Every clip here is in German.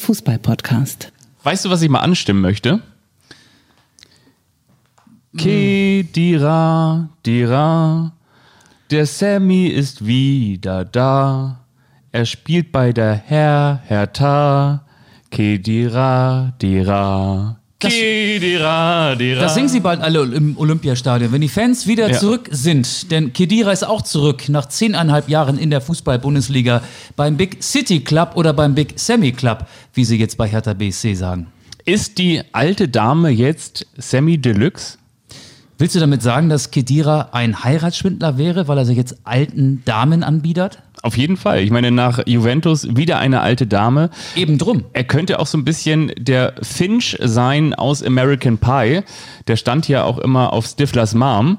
Fußball-Podcast. Weißt du, was ich mal anstimmen möchte? Kedira, Dira, der Sammy ist wieder da. Er spielt bei der Herr Hertha. Kedira, Dira. Das- Kedira, Dira. Das singen sie bald alle im Olympiastadion, wenn die Fans wieder Ja. zurück sind. Denn Kedira ist auch zurück nach zehneinhalb Jahren in der Fußball-Bundesliga beim Big City Club oder beim Big Sammy Club, wie sie jetzt bei Hertha BSC sagen. Ist die alte Dame jetzt Sammy Deluxe? Willst du damit sagen, dass Kedira ein Heiratsschwindler wäre, weil er sich jetzt alten Damen anbietet? Auf jeden Fall. Ich meine, nach Juventus wieder eine alte Dame. Eben drum. Er könnte auch so ein bisschen der Finch sein aus American Pie. Der stand ja auch immer auf Stiflers Mom.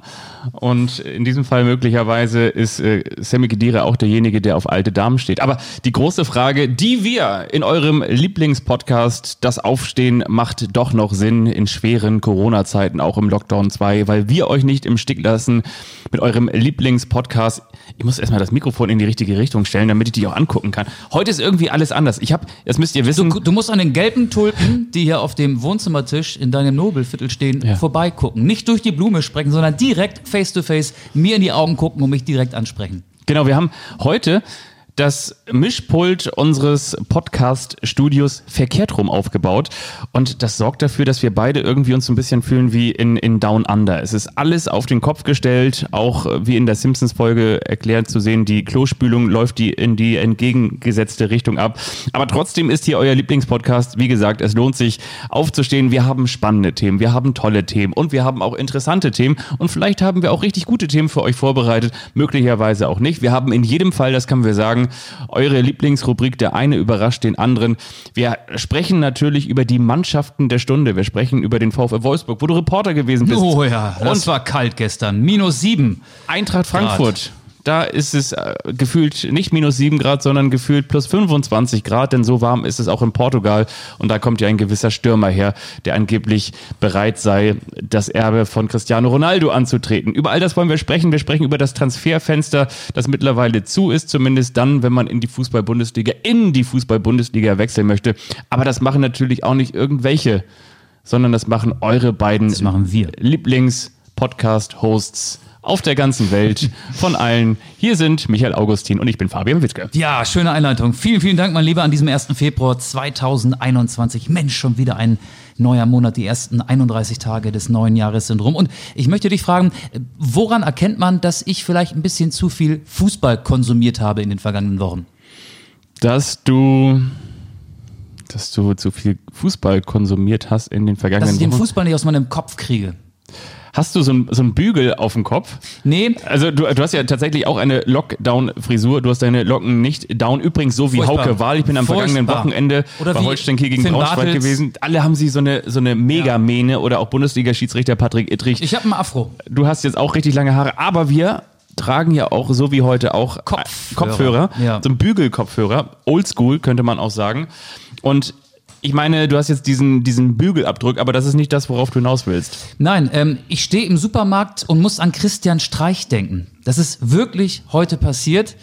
Und in diesem Fall möglicherweise ist äh, Sammy Khedira auch derjenige, der auf alte Damen steht. Aber die große Frage, die wir in eurem Lieblingspodcast, das Aufstehen macht doch noch Sinn in schweren Corona-Zeiten, auch im Lockdown 2, weil wir euch nicht im Stich lassen mit eurem Lieblingspodcast. Ich muss erstmal das Mikrofon in die richtige Richtung stellen, damit ich die auch angucken kann. Heute ist irgendwie alles anders. Ich habe, das müsst ihr wissen, Du, du musst an den gelben Tulpen, die hier auf dem Wohnzimmertisch in deinem Nobelviertel stehen, Ja. Vorbeigucken. Nicht durch die Blume sprechen, sondern direkt face to face mir in die Augen gucken und mich direkt ansprechen. Genau, wir haben heute das Mischpult unseres Podcast-Studios verkehrt rum aufgebaut. Und das sorgt dafür, dass wir beide irgendwie uns so ein bisschen fühlen wie in, in Down Under. Es ist alles auf den Kopf gestellt, auch äh, wie in der Simpsons-Folge erklärt zu sehen, die Klospülung läuft die in die entgegengesetzte Richtung ab. Aber trotzdem ist hier euer Lieblingspodcast. Wie gesagt, es lohnt sich aufzustehen. Wir haben spannende Themen, wir haben tolle Themen und wir haben auch interessante Themen. Und vielleicht haben wir auch richtig gute Themen für euch vorbereitet, möglicherweise auch nicht. Wir haben in jedem Fall, das können wir sagen, eure Lieblingsrubrik, der eine überrascht den anderen. Wir sprechen natürlich über die Mannschaften der Stunde. Wir sprechen über den VfL Wolfsburg, wo du Reporter gewesen bist. Oh ja, das Und war kalt gestern. Minus sieben. Eintracht Frankfurt. Da ist es äh, gefühlt nicht minus 7 Grad, sondern gefühlt plus 25 Grad, denn so warm ist es auch in Portugal. Und da kommt ja ein gewisser Stürmer her, der angeblich bereit sei, das Erbe von Cristiano Ronaldo anzutreten. Über all das wollen wir sprechen. Wir sprechen über das Transferfenster, das mittlerweile zu ist, zumindest dann, wenn man in die Fußball-Bundesliga, in die Fußball-Bundesliga wechseln möchte. Aber das machen natürlich auch nicht irgendwelche, sondern das machen eure beiden Das machen wir. Lieblings-Podcast-Hosts auf der ganzen Welt von allen. Hier sind Michael Augustin und ich bin Fabian Wittke. Ja, schöne Einleitung. Vielen, vielen Dank, mein Lieber, an diesem 1. Februar 2021. Mensch, schon wieder ein neuer Monat. Die ersten 31 Tage des neuen Jahres sind rum. Und ich möchte dich fragen, woran erkennt man, dass ich vielleicht ein bisschen zu viel Fußball konsumiert habe in den vergangenen Wochen? Dass du, dass du zu viel Fußball konsumiert hast in den Dass vergangenen ich den Wochen. Fußball nicht aus meinem Kopf kriege. Hast du so ein, so Bügel auf dem Kopf? Nee, Also du, du hast ja tatsächlich auch eine Lockdown-Frisur. Du hast deine Locken nicht down. Übrigens so wie Furchtbar. Hauke Wahl. Ich bin am vergangenen Furchtbar. Wochenende Oder bei Holstein Kiel gegen Finn Braunschweig Bartels. gewesen. Alle haben sie so eine, so eine Megamähne oder auch Bundesliga-Schiedsrichter Patrick Ittrich. ich habe einen Afro. Du hast jetzt auch richtig lange Haare, aber wir tragen ja auch, so wie heute auch, Kopfhörer. äh, Kopfhörer. Ja. So ein Bügelkopfhörer. Oldschool, könnte man auch sagen. Und ich meine, du hast jetzt diesen, diesen Bügelabdruck, aber das ist nicht das, worauf du hinaus willst. Nein, ähm, ich stehe im Supermarkt und muss an Christian Streich denken. Das ist wirklich heute passiert.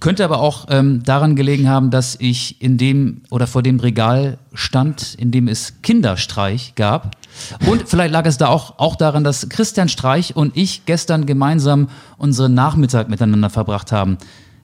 Könnte aber auch ähm, daran gelegen haben, dass ich in dem oder vor dem Regal stand, in dem es Kinderstreich gab. Und vielleicht lag es da auch, auch daran, dass Christian Streich und ich gestern gemeinsam unseren Nachmittag miteinander verbracht haben.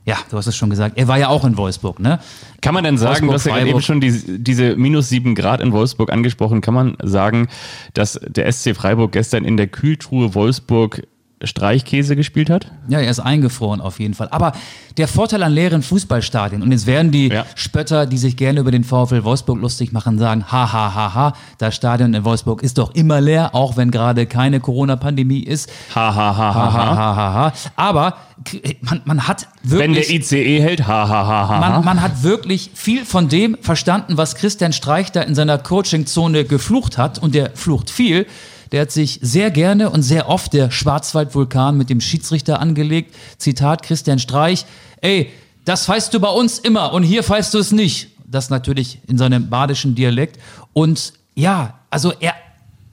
Ja, du hast es schon gesagt. Er war ja auch in Wolfsburg, ne? Kann man denn sagen, du Wolfsburg, hast ja eben schon die, diese minus sieben Grad in Wolfsburg angesprochen, kann man sagen, dass der SC Freiburg gestern in der Kühltruhe Wolfsburg Streichkäse gespielt hat? Ja, er ist eingefroren auf jeden Fall. Aber der Vorteil an leeren Fußballstadien, und jetzt werden die Ja. Spötter, die sich gerne über den VfL Wolfsburg lustig machen, sagen, ha, ha, ha, ha, das Stadion in Wolfsburg ist doch immer leer, auch wenn gerade keine Corona-Pandemie ist. Ha, ha, ha, Ha, ha, ha, ha. ha. Aber k- man, man hat Wenn der wirklich... ICE hält, ha, ha, ha, ha. Man, man hat wirklich viel von dem verstanden, was Christian Streich da in seiner Coachingzone geflucht hat. Und der flucht viel. Der hat sich sehr gerne und sehr oft der Schwarzwaldvulkan mit dem Schiedsrichter angelegt. Zitat Christian Streich. Ey, das weißt du bei uns immer und hier weißt du es nicht. Das natürlich in seinem badischen Dialekt. Und ja, also er,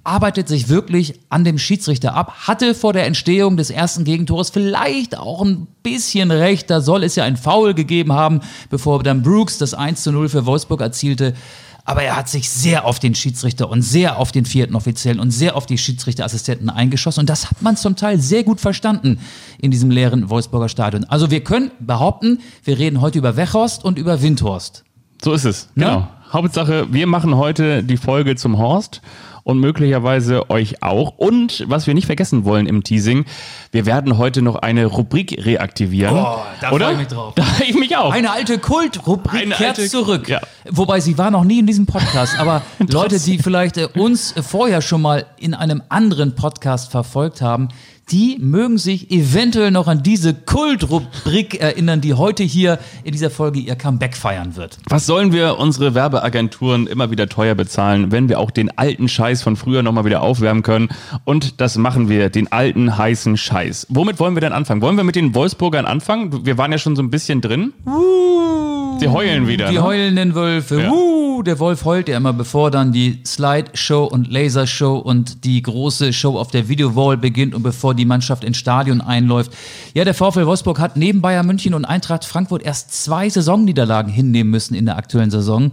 arbeitet sich wirklich an dem Schiedsrichter ab, hatte vor der Entstehung des ersten Gegentores vielleicht auch ein bisschen recht, da soll es ja ein Foul gegeben haben, bevor dann Brooks das 1 zu 0 für Wolfsburg erzielte. Aber er hat sich sehr auf den Schiedsrichter und sehr auf den vierten Offiziellen und sehr auf die Schiedsrichterassistenten eingeschossen. Und das hat man zum Teil sehr gut verstanden in diesem leeren Wolfsburger Stadion. Also wir können behaupten, wir reden heute über Wechhorst und über Windhorst. So ist es, genau. Ja? Hauptsache, wir machen heute die Folge zum Horst und möglicherweise euch auch. Und was wir nicht vergessen wollen im Teasing, wir werden heute noch eine Rubrik reaktivieren. Oh, da freue ich mich drauf. Da freue ich mich auch. Eine alte Kultrubrik kehrt alte, zurück. Ja. Wobei sie war noch nie in diesem Podcast, aber Leute, die vielleicht äh, uns vorher schon mal in einem anderen Podcast verfolgt haben, die mögen sich eventuell noch an diese Kultrubrik erinnern, die heute hier in dieser Folge ihr Comeback feiern wird. Was sollen wir unsere Werbeagenturen immer wieder teuer bezahlen, wenn wir auch den alten Scheiß von früher nochmal wieder aufwärmen können? Und das machen wir, den alten heißen Scheiß. Womit wollen wir denn anfangen? Wollen wir mit den Wolfsburgern anfangen? Wir waren ja schon so ein bisschen drin. Uh, Sie heulen wieder. Die ne? heulenden Wölfe. Ja. Uh, der Wolf heult ja immer, bevor dann die Slideshow und Lasershow und die große Show auf der Videowall beginnt und bevor die Mannschaft ins Stadion einläuft. Ja, der VfL Wolfsburg hat neben Bayern München und Eintracht Frankfurt erst zwei Saisonniederlagen hinnehmen müssen in der aktuellen Saison.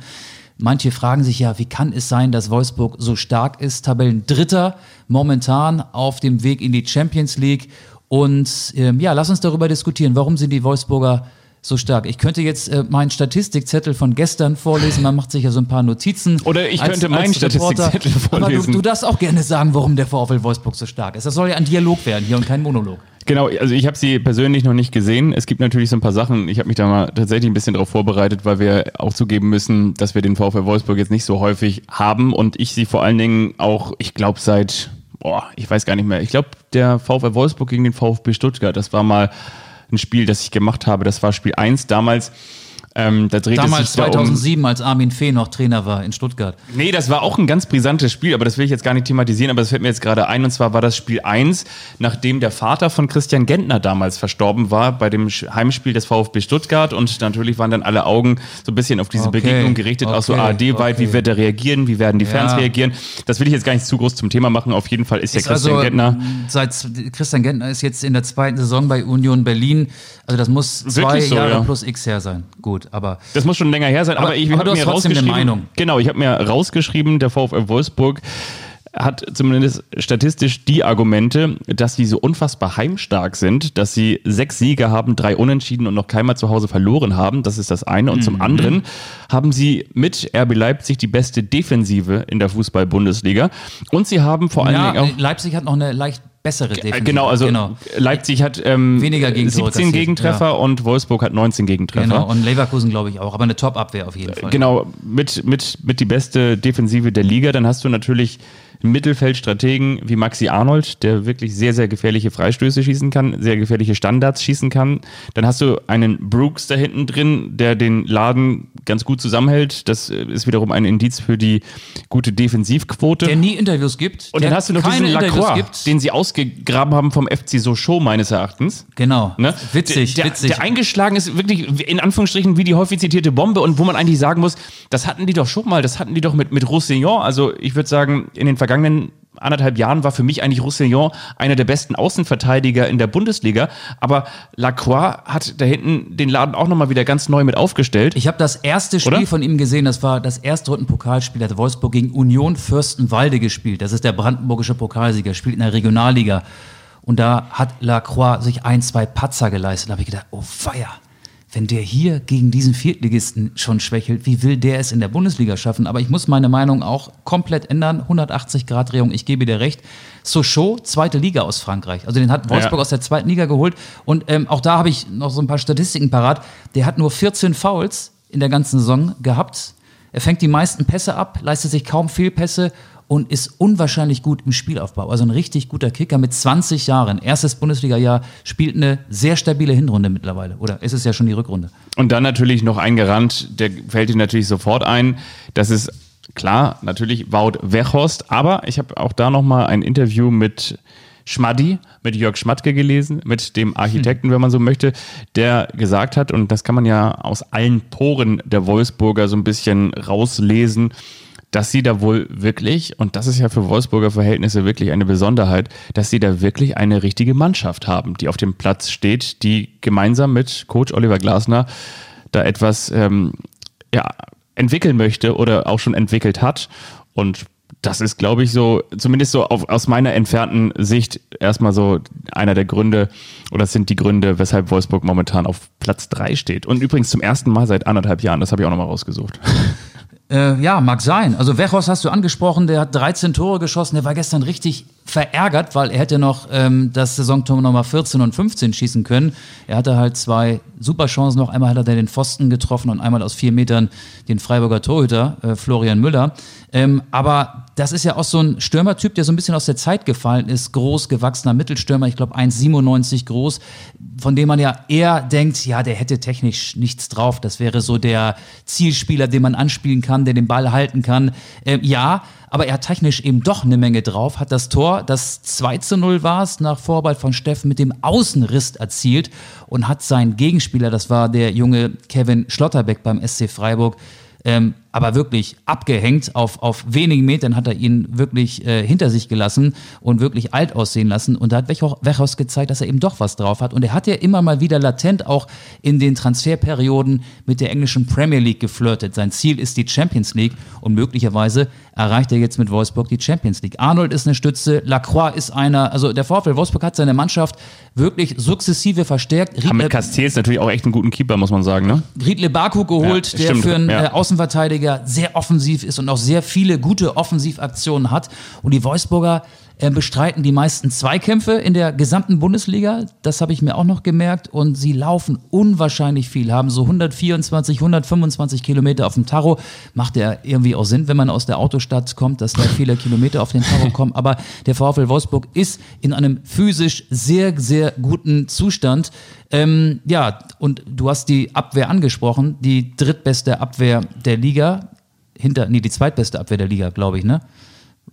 Manche fragen sich ja, wie kann es sein, dass Wolfsburg so stark ist? Tabellendritter momentan auf dem Weg in die Champions League. Und ähm, ja, lass uns darüber diskutieren. Warum sind die Wolfsburger so stark. Ich könnte jetzt äh, meinen Statistikzettel von gestern vorlesen, man macht sich ja so ein paar Notizen. Oder ich könnte als, meinen Statistikzettel vorlesen. Aber du, du darfst auch gerne sagen, warum der VfL Wolfsburg so stark ist. Das soll ja ein Dialog werden hier und kein Monolog. Genau, also ich habe sie persönlich noch nicht gesehen. Es gibt natürlich so ein paar Sachen, ich habe mich da mal tatsächlich ein bisschen darauf vorbereitet, weil wir auch zugeben müssen, dass wir den VfL Wolfsburg jetzt nicht so häufig haben und ich sie vor allen Dingen auch, ich glaube seit, boah, ich weiß gar nicht mehr, ich glaube der VfL Wolfsburg gegen den VfB Stuttgart, das war mal ein Spiel, das ich gemacht habe. Das war Spiel 1 damals. Ähm, da Damals es sich 2007, um, als Armin Fee noch Trainer war in Stuttgart. Nee, das war auch ein ganz brisantes Spiel, aber das will ich jetzt gar nicht thematisieren, aber das fällt mir jetzt gerade ein. Und zwar war das Spiel 1, nachdem der Vater von Christian Gentner damals verstorben war bei dem Heimspiel des VfB Stuttgart. Und natürlich waren dann alle Augen so ein bisschen auf diese okay. Begegnung gerichtet, okay. auch so ARD-weit. Okay. Wie wird er reagieren? Wie werden die Fans ja. reagieren? Das will ich jetzt gar nicht zu groß zum Thema machen. Auf jeden Fall ist, ist ja Christian also, Gentner. Seit Christian Gentner ist jetzt in der zweiten Saison bei Union Berlin. Also das muss zwei so, Jahre ja. plus X her sein. Gut, aber. Das muss schon länger her sein, aber, aber ich habe mir rausgeschrieben. Meinung. Genau, ich habe mir rausgeschrieben, der VfL Wolfsburg hat zumindest statistisch die Argumente, dass sie so unfassbar heimstark sind, dass sie sechs Siege haben, drei Unentschieden und noch keinmal zu Hause verloren haben. Das ist das eine. Und mhm. zum anderen haben sie mit RB Leipzig die beste Defensive in der Fußball-Bundesliga. Und sie haben vor allen ja, Dingen auch. Leipzig hat noch eine leicht bessere Defensive. Genau, also genau. Leipzig hat ähm, weniger Gegentore 17 Gegentreffer ja. und Wolfsburg hat 19 Gegentreffer. Genau, und Leverkusen glaube ich auch, aber eine Top-Abwehr auf jeden Fall. Genau, mit, mit, mit die beste Defensive der Liga. Dann hast du natürlich Mittelfeldstrategen wie Maxi Arnold, der wirklich sehr, sehr gefährliche Freistöße schießen kann, sehr gefährliche Standards schießen kann. Dann hast du einen Brooks da hinten drin, der den Laden ganz gut zusammenhält. Das äh, ist wiederum ein Indiz für die gute Defensivquote. Der nie Interviews gibt. Und dann hast du noch diesen Lacroix, gibt. den sie ausgegraben haben vom FC Sochaux meines Erachtens. Genau. Ne? Witzig, der, witzig. Der eingeschlagen ist wirklich in Anführungsstrichen wie die häufig zitierte Bombe und wo man eigentlich sagen muss, das hatten die doch schon mal, das hatten die doch mit, mit Roussillon. Also ich würde sagen, in den vergangenen vergangenen anderthalb Jahren war für mich eigentlich Roussillon einer der besten Außenverteidiger in der Bundesliga. Aber Lacroix hat da hinten den Laden auch nochmal wieder ganz neu mit aufgestellt. Ich habe das erste Spiel Oder? von ihm gesehen. Das war das erste Rundenpokalspiel. Hat Wolfsburg gegen Union Fürstenwalde gespielt. Das ist der brandenburgische Pokalsieger, spielt in der Regionalliga. Und da hat Lacroix sich ein, zwei Patzer geleistet. Da habe ich gedacht, oh feier wenn der hier gegen diesen Viertligisten schon schwächelt, wie will der es in der Bundesliga schaffen? Aber ich muss meine Meinung auch komplett ändern. 180 Grad Drehung, ich gebe dir recht. Sochaux, zweite Liga aus Frankreich. Also den hat Wolfsburg ja. aus der zweiten Liga geholt. Und ähm, auch da habe ich noch so ein paar Statistiken parat. Der hat nur 14 Fouls in der ganzen Saison gehabt. Er fängt die meisten Pässe ab, leistet sich kaum Fehlpässe und ist unwahrscheinlich gut im Spielaufbau. Also ein richtig guter Kicker mit 20 Jahren. Erstes Bundesliga-Jahr, spielt eine sehr stabile Hinrunde mittlerweile. Oder ist es ja schon die Rückrunde? Und dann natürlich noch ein Garant, der fällt dir natürlich sofort ein. Das ist klar, natürlich Wout Weghorst. Aber ich habe auch da nochmal ein Interview mit Schmaddi, mit Jörg Schmatke gelesen, mit dem Architekten, wenn man so möchte, der gesagt hat, und das kann man ja aus allen Poren der Wolfsburger so ein bisschen rauslesen, dass sie da wohl wirklich, und das ist ja für Wolfsburger Verhältnisse wirklich eine Besonderheit, dass sie da wirklich eine richtige Mannschaft haben, die auf dem Platz steht, die gemeinsam mit Coach Oliver Glasner da etwas ähm, ja, entwickeln möchte oder auch schon entwickelt hat. Und das ist, glaube ich, so, zumindest so auf, aus meiner entfernten Sicht erstmal so einer der Gründe, oder sind die Gründe, weshalb Wolfsburg momentan auf Platz drei steht. Und übrigens zum ersten Mal seit anderthalb Jahren, das habe ich auch nochmal rausgesucht. Äh, ja, mag sein. Also Wechos hast du angesprochen, der hat 13 Tore geschossen, der war gestern richtig verärgert, weil er hätte noch ähm, das Saisontor Nummer 14 und 15 schießen können. Er hatte halt zwei super Chancen noch. Einmal hat er den Pfosten getroffen und einmal aus vier Metern den Freiburger Torhüter, äh, Florian Müller. Ähm, aber das ist ja auch so ein Stürmertyp, der so ein bisschen aus der Zeit gefallen ist. Groß, gewachsener Mittelstürmer, ich glaube 1,97 groß, von dem man ja eher denkt, ja, der hätte technisch nichts drauf. Das wäre so der Zielspieler, den man anspielen kann, der den Ball halten kann. Ähm, ja, aber er hat technisch eben doch eine Menge drauf, hat das Tor, das 2 zu 0 war es, nach Vorball von Steffen mit dem Außenriss erzielt und hat seinen Gegenspieler, das war der junge Kevin Schlotterbeck beim SC Freiburg, ähm, aber wirklich abgehängt. Auf, auf wenigen Metern hat er ihn wirklich äh, hinter sich gelassen und wirklich alt aussehen lassen. Und da hat Wechhaus gezeigt, dass er eben doch was drauf hat. Und er hat ja immer mal wieder latent auch in den Transferperioden mit der englischen Premier League geflirtet. Sein Ziel ist die Champions League und möglicherweise erreicht er jetzt mit Wolfsburg die Champions League. Arnold ist eine Stütze, Lacroix ist einer, also der VfL Wolfsburg hat seine Mannschaft wirklich sukzessive verstärkt. Haben mit Castells natürlich auch echt einen guten Keeper, muss man sagen, ne? Riedle Baku geholt, ja, der stimmt, für einen ja. Äh, Außenverteidiger sehr offensiv ist und auch sehr viele gute Offensivaktionen hat. Und die Wolfsburger bestreiten die meisten Zweikämpfe in der gesamten Bundesliga. Das habe ich mir auch noch gemerkt. Und sie laufen unwahrscheinlich viel, haben so 124, 125 Kilometer auf dem Tarot. Macht ja irgendwie auch Sinn, wenn man aus der Autostadt kommt, dass da viele Kilometer auf den Tarot kommen. Aber der VfL Wolfsburg ist in einem physisch sehr, sehr guten Zustand. Ähm, ja, und du hast die Abwehr angesprochen, die drittbeste Abwehr der Liga. Hinter, nee, die zweitbeste Abwehr der Liga, glaube ich, ne?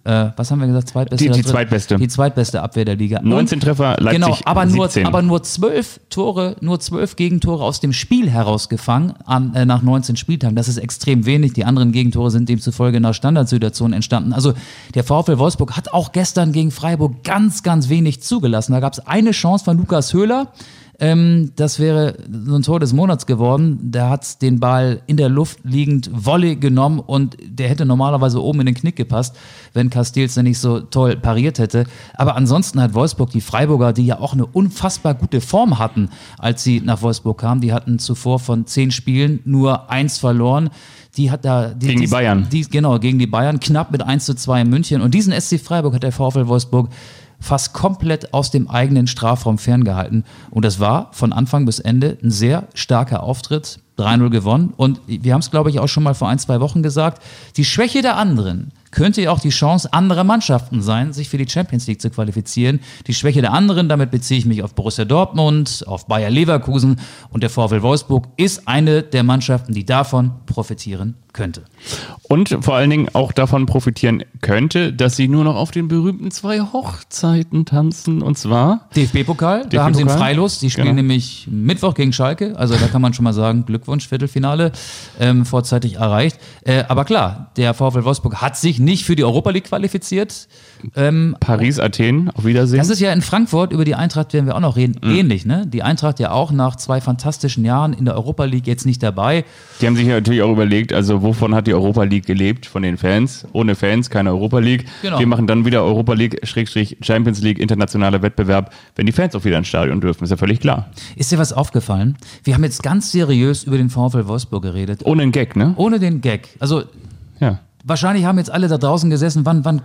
Äh, was haben wir gesagt, zweitbeste? Die, die zweitbeste. Die zweitbeste Abwehr der Liga. 19 Treffer, Leipzig Genau, aber nur, 17. aber nur zwölf Tore, nur zwölf Gegentore aus dem Spiel herausgefangen an, äh, nach 19 Spieltagen. Das ist extrem wenig. Die anderen Gegentore sind demzufolge nach Standardsituationen entstanden. Also der VfL Wolfsburg hat auch gestern gegen Freiburg ganz, ganz wenig zugelassen. Da gab es eine Chance von Lukas Höhler, ähm, das wäre so ein Tor des Monats geworden. Der hat den Ball in der Luft liegend Volley genommen und der hätte normalerweise oben in den Knick gepasst, wenn Castells dann nicht so toll pariert hätte. Aber ansonsten hat Wolfsburg die Freiburger, die ja auch eine unfassbar gute Form hatten, als sie nach Wolfsburg kamen. Die hatten zuvor von zehn Spielen nur eins verloren. Die hat da die, gegen die, die Bayern. Die, genau, gegen die Bayern, knapp mit 1 zu 2 in München. Und diesen SC Freiburg hat der VfL Wolfsburg fast komplett aus dem eigenen Strafraum ferngehalten. Und das war von Anfang bis Ende ein sehr starker Auftritt. 3-0 gewonnen. Und wir haben es, glaube ich, auch schon mal vor ein, zwei Wochen gesagt. Die Schwäche der anderen könnte ja auch die Chance anderer Mannschaften sein, sich für die Champions League zu qualifizieren. Die Schwäche der anderen, damit beziehe ich mich auf Borussia Dortmund, auf Bayer Leverkusen und der VfL Wolfsburg ist eine der Mannschaften, die davon profitieren könnte. Und vor allen Dingen auch davon profitieren könnte, dass sie nur noch auf den berühmten zwei Hochzeiten tanzen. Und zwar DFB-Pokal. DFB da haben sie einen Freilos. Sie spielen genau. nämlich Mittwoch gegen Schalke. Also da kann man schon mal sagen, Glückwunsch, Viertelfinale ähm, vorzeitig erreicht. Äh, aber klar, der VfL Wolfsburg hat sich nicht für die Europa League qualifiziert. Ähm, Paris, Athen, auf Wiedersehen. Das ist ja in Frankfurt, über die Eintracht werden wir auch noch reden, mhm. ähnlich. Ne? Die Eintracht ja auch nach zwei fantastischen Jahren in der Europa League jetzt nicht dabei. Die haben sich natürlich auch überlegt, also wovon hat die Europa League gelebt? Von den Fans. Ohne Fans keine Europa League. Genau. Wir machen dann wieder Europa League, Schrägstrich Champions League, internationaler Wettbewerb, wenn die Fans auch wieder ins Stadion dürfen. Ist ja völlig klar. Ist dir was aufgefallen? Wir haben jetzt ganz seriös über den VfL Wolfsburg geredet. Ohne den Gag, ne? Ohne den Gag. Also ja. wahrscheinlich haben jetzt alle da draußen gesessen, wann, wann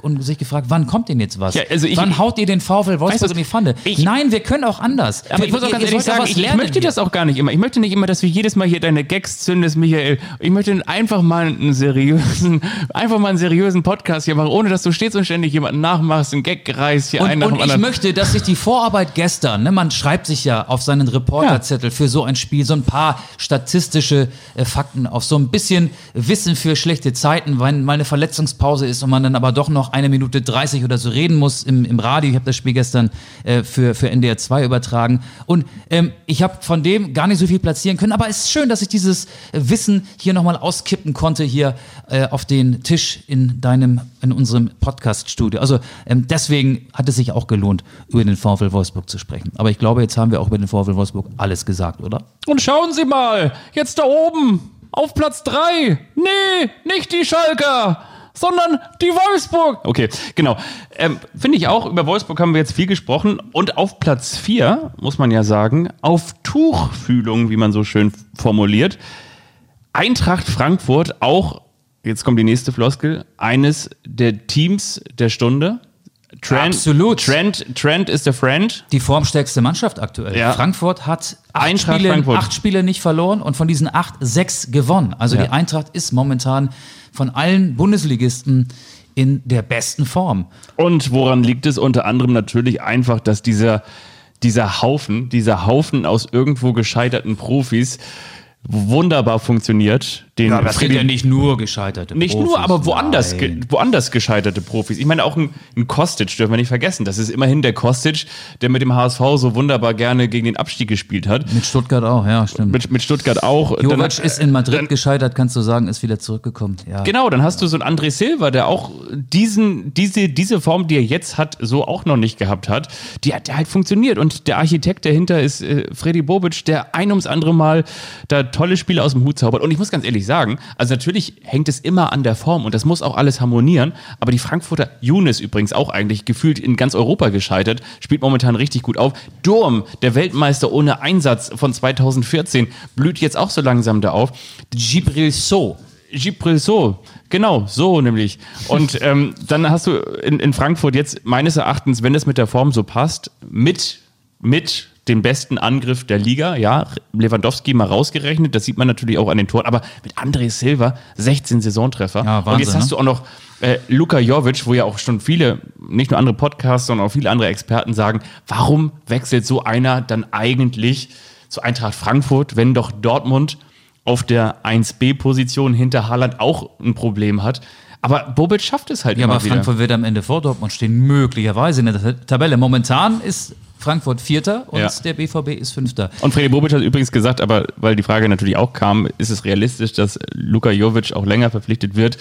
und sich gefragt, wann kommt denn jetzt was? Ja, also ich, wann haut ihr den VfL Wolfsburg in die Pfanne? Ich, Nein, wir können auch anders. Aber ich muss auch ganz ehrlich sagen, ich, ich möchte das auch gar nicht immer. Ich möchte nicht immer, dass wir jedes Mal hier deine Gags zündest, Michael. Ich möchte einfach mal einen seriösen, einfach mal einen seriösen Podcast hier machen, ohne dass du stets und ständig jemanden nachmachst, einen Gag reißt hier und, einen nach Und ich möchte, dass sich die Vorarbeit gestern, ne, man schreibt sich ja auf seinen Reporterzettel ja. für so ein Spiel so ein paar statistische äh, Fakten auf, so ein bisschen Wissen für schlechte Zeiten, wenn mal eine Verletzungspause ist und man dann aber doch noch eine Minute 30 oder so reden muss im, im Radio. Ich habe das Spiel gestern äh, für, für NDR 2 übertragen. Und ähm, ich habe von dem gar nicht so viel platzieren können. Aber es ist schön, dass ich dieses Wissen hier nochmal auskippen konnte, hier äh, auf den Tisch in deinem, in unserem Podcast-Studio. Also ähm, deswegen hat es sich auch gelohnt, über den VfL Wolfsburg zu sprechen. Aber ich glaube, jetzt haben wir auch über den VfL Wolfsburg alles gesagt, oder? Und schauen Sie mal, jetzt da oben, auf Platz 3. Nee, nicht die Schalker sondern die Wolfsburg. Okay, genau. Ähm, Finde ich auch, über Wolfsburg haben wir jetzt viel gesprochen. Und auf Platz 4, muss man ja sagen, auf Tuchfühlung, wie man so schön formuliert, Eintracht Frankfurt auch, jetzt kommt die nächste Floskel, eines der Teams der Stunde. Trent, Absolut. Trent, Trent ist der Friend. Die formstärkste Mannschaft aktuell. Ja. Frankfurt hat acht Spiele, Frankfurt. acht Spiele nicht verloren und von diesen acht sechs gewonnen. Also Ja. die Eintracht ist momentan von allen Bundesligisten in der besten Form. Und woran liegt es? Unter anderem natürlich einfach, dass dieser, dieser Haufen, dieser Haufen aus irgendwo gescheiterten Profis wunderbar funktioniert. Den Freddy- nicht nur gescheiterte Nicht Profis. nur, aber woanders, ge woanders gescheiterte Profis. Ich meine, auch ein, ein Kostic dürfen wir nicht vergessen. Das ist immerhin der Kostic, der mit dem HSV so wunderbar gerne gegen den Abstieg gespielt hat. Mit Stuttgart auch, ja, stimmt. Mit, mit Stuttgart auch. Jovic Dann- ist in Madrid dann- gescheitert, kannst du sagen, ist wieder zurückgekommen. Ja. Genau, dann hast du so einen André Silva, der auch diesen, diese, diese Form, die er jetzt hat, so auch noch nicht gehabt hat, die hat der halt funktioniert. Und der Architekt dahinter ist äh, Freddy Bobic, der ein ums andere Mal da tolle Spiele aus dem Hut zaubert. Und ich muss ganz ehrlich sagen, also natürlich hängt es immer an der Form und das muss auch alles harmonieren. Aber die Frankfurter, Younes übrigens auch eigentlich gefühlt in ganz Europa gescheitert, spielt momentan richtig gut auf. Durm, der Weltmeister ohne Einsatz von 2014, blüht jetzt auch so langsam da auf. Gibril So. Gibril so, genau, so nämlich. Und ähm, dann hast du in, in Frankfurt jetzt meines Erachtens, wenn es mit der Form so passt, mit, mit dem besten Angriff der Liga, ja, Lewandowski mal rausgerechnet, das sieht man natürlich auch an den Toren, aber mit André Silva 16 Saisontreffer. Ja, Wahnsinn, Und jetzt hast ne? du auch noch äh, Luka Jovic, wo ja auch schon viele, nicht nur andere Podcasts, sondern auch viele andere Experten sagen, warum wechselt so einer dann eigentlich zu Eintracht Frankfurt, wenn doch Dortmund auf der 1B-Position hinter Haaland auch ein Problem hat. Aber Bobic schafft es halt Ja, immer aber wieder. Frankfurt wird am Ende vor Dortmund stehen, möglicherweise in der Tabelle. Momentan ist Frankfurt Vierter und Ja. der BVB ist Fünfter. Und Freddy Bobic hat übrigens gesagt, aber weil die Frage natürlich auch kam, ist es realistisch, dass Luka Jovic auch länger verpflichtet wird?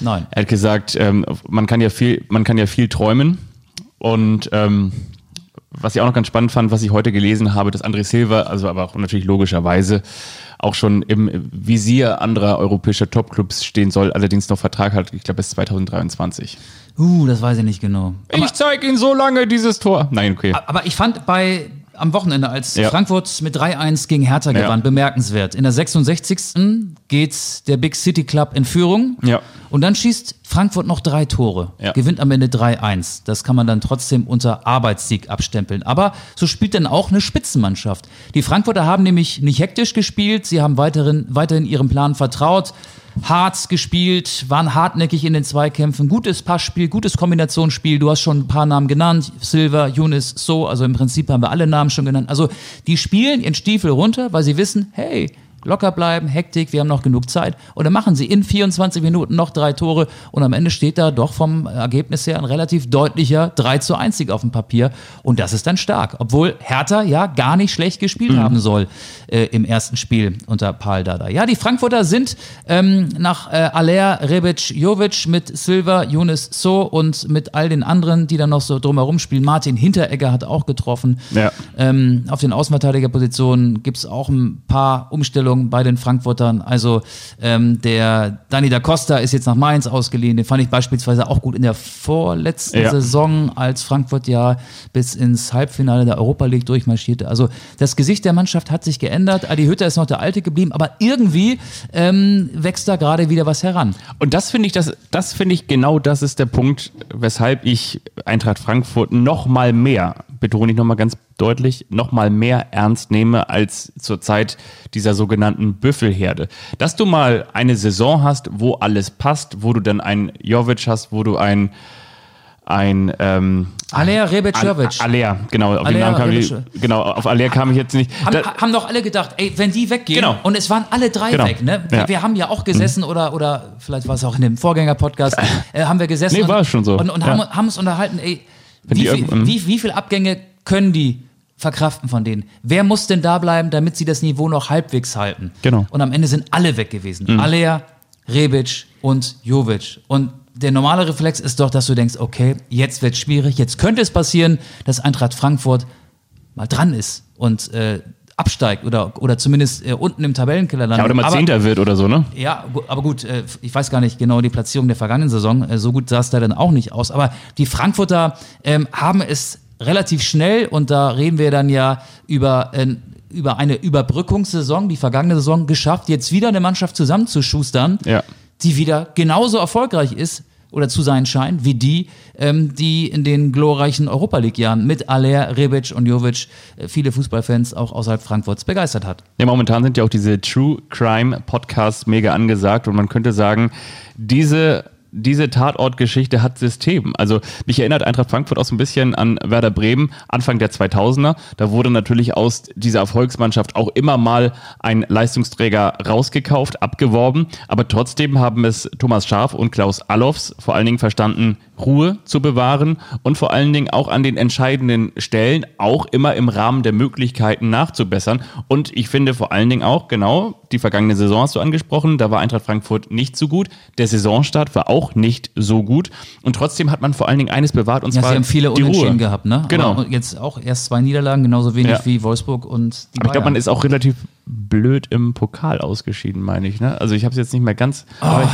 Nein. Er hat gesagt, ähm, man, kann ja viel, man kann ja viel träumen. Und ähm, was ich auch noch ganz spannend fand, was ich heute gelesen habe, dass André Silva, also aber auch natürlich logischerweise, auch schon im Visier anderer europäischer Topclubs stehen soll, allerdings noch Vertrag hat, ich glaube bis 2023. Uh, das weiß ich nicht genau. ich zeige Ihnen so lange dieses Tor. Nein, okay. Aber ich fand bei am Wochenende, als Ja. Frankfurt mit 3-1 gegen Hertha Ja. gewann, bemerkenswert. In der 66. geht der Big City Club in Führung. Ja. Und dann schießt Frankfurt noch drei Tore. Ja. Gewinnt am Ende 3-1. Das kann man dann trotzdem unter Arbeitssieg abstempeln. Aber so spielt dann auch eine Spitzenmannschaft. Die Frankfurter haben nämlich nicht hektisch gespielt. Sie haben weiterhin, weiterhin ihrem Plan vertraut. Hart gespielt, waren hartnäckig in den Zweikämpfen. Gutes Passspiel, gutes Kombinationsspiel. Du hast schon ein paar Namen genannt. Silva, Younes, So. Also im Prinzip haben wir alle Namen schon genannt. Also die spielen ihren Stiefel runter, weil sie wissen, hey, locker bleiben, Hektik, wir haben noch genug Zeit. Und dann machen sie in 24 Minuten noch drei Tore und am Ende steht da doch vom Ergebnis her ein relativ deutlicher 3 zu 1 Sieg auf dem Papier. Und das ist dann stark. Obwohl Hertha ja gar nicht schlecht gespielt haben soll äh, im ersten Spiel unter Paul Dada. Ja, die Frankfurter sind ähm, nach äh, Aller, Rebic, Jovic mit Silva, Younes So und mit all den anderen, die dann noch so drumherum spielen. Martin Hinteregger hat auch getroffen. Ja. Ähm, auf den Außenverteidigerpositionen gibt es auch ein paar Umstellungen bei den Frankfurtern. Also ähm, der Dani da Costa ist jetzt nach Mainz ausgeliehen. Den fand ich beispielsweise auch gut in der vorletzten Ja. Saison, als Frankfurt ja bis ins Halbfinale der Europa League durchmarschierte. Also das Gesicht der Mannschaft hat sich geändert. Adi Hütter ist noch der alte geblieben, aber irgendwie ähm, wächst da gerade wieder was heran. Und das finde ich, das, das finde ich genau das ist der Punkt, weshalb ich Eintracht Frankfurt noch mal mehr, betone ich noch mal ganz deutlich, noch mal mehr ernst nehme als zur Zeit dieser sogenannten Büffelherde. Dass du mal eine Saison hast, wo alles passt, wo du dann einen Jovic hast, wo du einen ein ähm, Alea Rebic-Jovic. Alea, genau, auf den Alea Namen kam ich, Rebic. genau, auf Alea kam ich jetzt nicht. Haben, Da- haben doch alle gedacht, ey, wenn die weggehen, Genau. und es waren alle drei Genau. weg, ne? Wir, Ja. Mhm. wir haben ja auch gesessen oder, oder vielleicht war es auch in dem Vorgänger-Podcast, äh, haben wir gesessen Nee, und, war es schon so. und, und Ja. haben, haben uns unterhalten, ey, wie, irgendwann- wie, wie viel Abgänge können die verkraften von denen? Wer muss denn da bleiben, damit sie das Niveau noch halbwegs halten? Genau. Mhm. Und am Ende sind alle weg gewesen. Alea, Rebic und Jovic. Und der normale Reflex ist doch, dass du denkst, okay, jetzt wird schwierig, jetzt könnte es passieren, dass Eintracht Frankfurt mal dran ist und äh, absteigt oder, oder zumindest äh, unten im Tabellenkeller landet. ja, oder mal aber, Zehnter wird oder so, ne? ja, aber gut, äh, ich weiß gar nicht genau die Platzierung der vergangenen Saison. Äh, so gut sah es da dann auch nicht aus. Aber die Frankfurter ähm, haben es relativ schnell und da reden wir dann ja über, äh, über eine Überbrückungssaison, die vergangene Saison geschafft, jetzt wieder eine Mannschaft zusammenzuschustern, Ja. die wieder genauso erfolgreich ist oder zu sein scheint, wie die, ähm, die in den glorreichen Europa League-Jahren mit Aller, Rebic und Jovic äh, viele Fußballfans auch außerhalb Frankfurts begeistert hat. Ja, momentan sind ja auch diese True Crime Podcasts mega angesagt und man könnte sagen, diese diese Tatortgeschichte hat System. Also mich erinnert Eintracht Frankfurt auch so ein bisschen an Werder Bremen Anfang der 2000er. Da wurde natürlich aus dieser Erfolgsmannschaft auch immer mal ein Leistungsträger rausgekauft, abgeworben. Aber trotzdem haben es Thomas Scharf und Klaus Allofs vor allen Dingen verstanden, Ruhe zu bewahren und vor allen Dingen auch an den entscheidenden Stellen auch immer im Rahmen der Möglichkeiten nachzubessern. Und ich finde vor allen Dingen auch, genau, die vergangene Saison hast du angesprochen, da war Eintracht Frankfurt nicht so gut. Der Saisonstart war auch nicht so gut. Und trotzdem hat man vor allen Dingen eines bewahrt, und Ja, zwar sie haben viele die Unentschieden Ruhe. gehabt, ne? Genau. Aber jetzt auch erst zwei Niederlagen, genauso wenig Ja. wie Wolfsburg und die Aber ich glaube, man Bayern. ist auch relativ blöd im Pokal ausgeschieden, meine ich. Ne? Also ich habe es jetzt nicht mehr ganz. Aber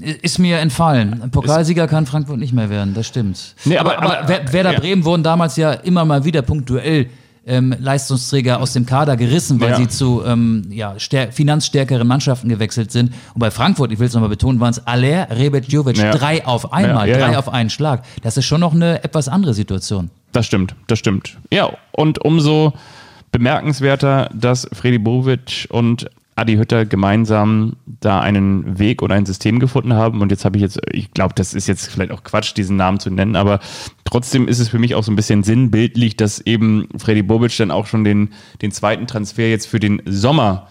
Ist mir entfallen. Pokalsieger kann Frankfurt nicht mehr werden, das stimmt. Nee, aber, aber- aber, Wer- Werder ja. Bremen wurden damals ja immer mal wieder punktuell ähm, Leistungsträger aus dem Kader gerissen, weil Ja. sie zu ähm, ja, stär finanzstärkeren Mannschaften gewechselt sind. Und bei Frankfurt, ich will es nochmal betonen, waren es Aller, Rebet, Jovic, Ja. drei auf einmal, drei auf einen Schlag. Das ist schon noch eine etwas andere Situation. Das stimmt, das stimmt. Ja, und umso bemerkenswerter, dass Freddy Bovic und Adi Hütter gemeinsam da einen Weg oder ein System gefunden haben. Und jetzt habe ich jetzt, ich glaube, das ist jetzt vielleicht auch Quatsch, diesen Namen zu nennen, aber trotzdem ist es für mich auch so ein bisschen sinnbildlich, dass eben Freddy Bobic dann auch schon den, den zweiten Transfer jetzt für den Sommer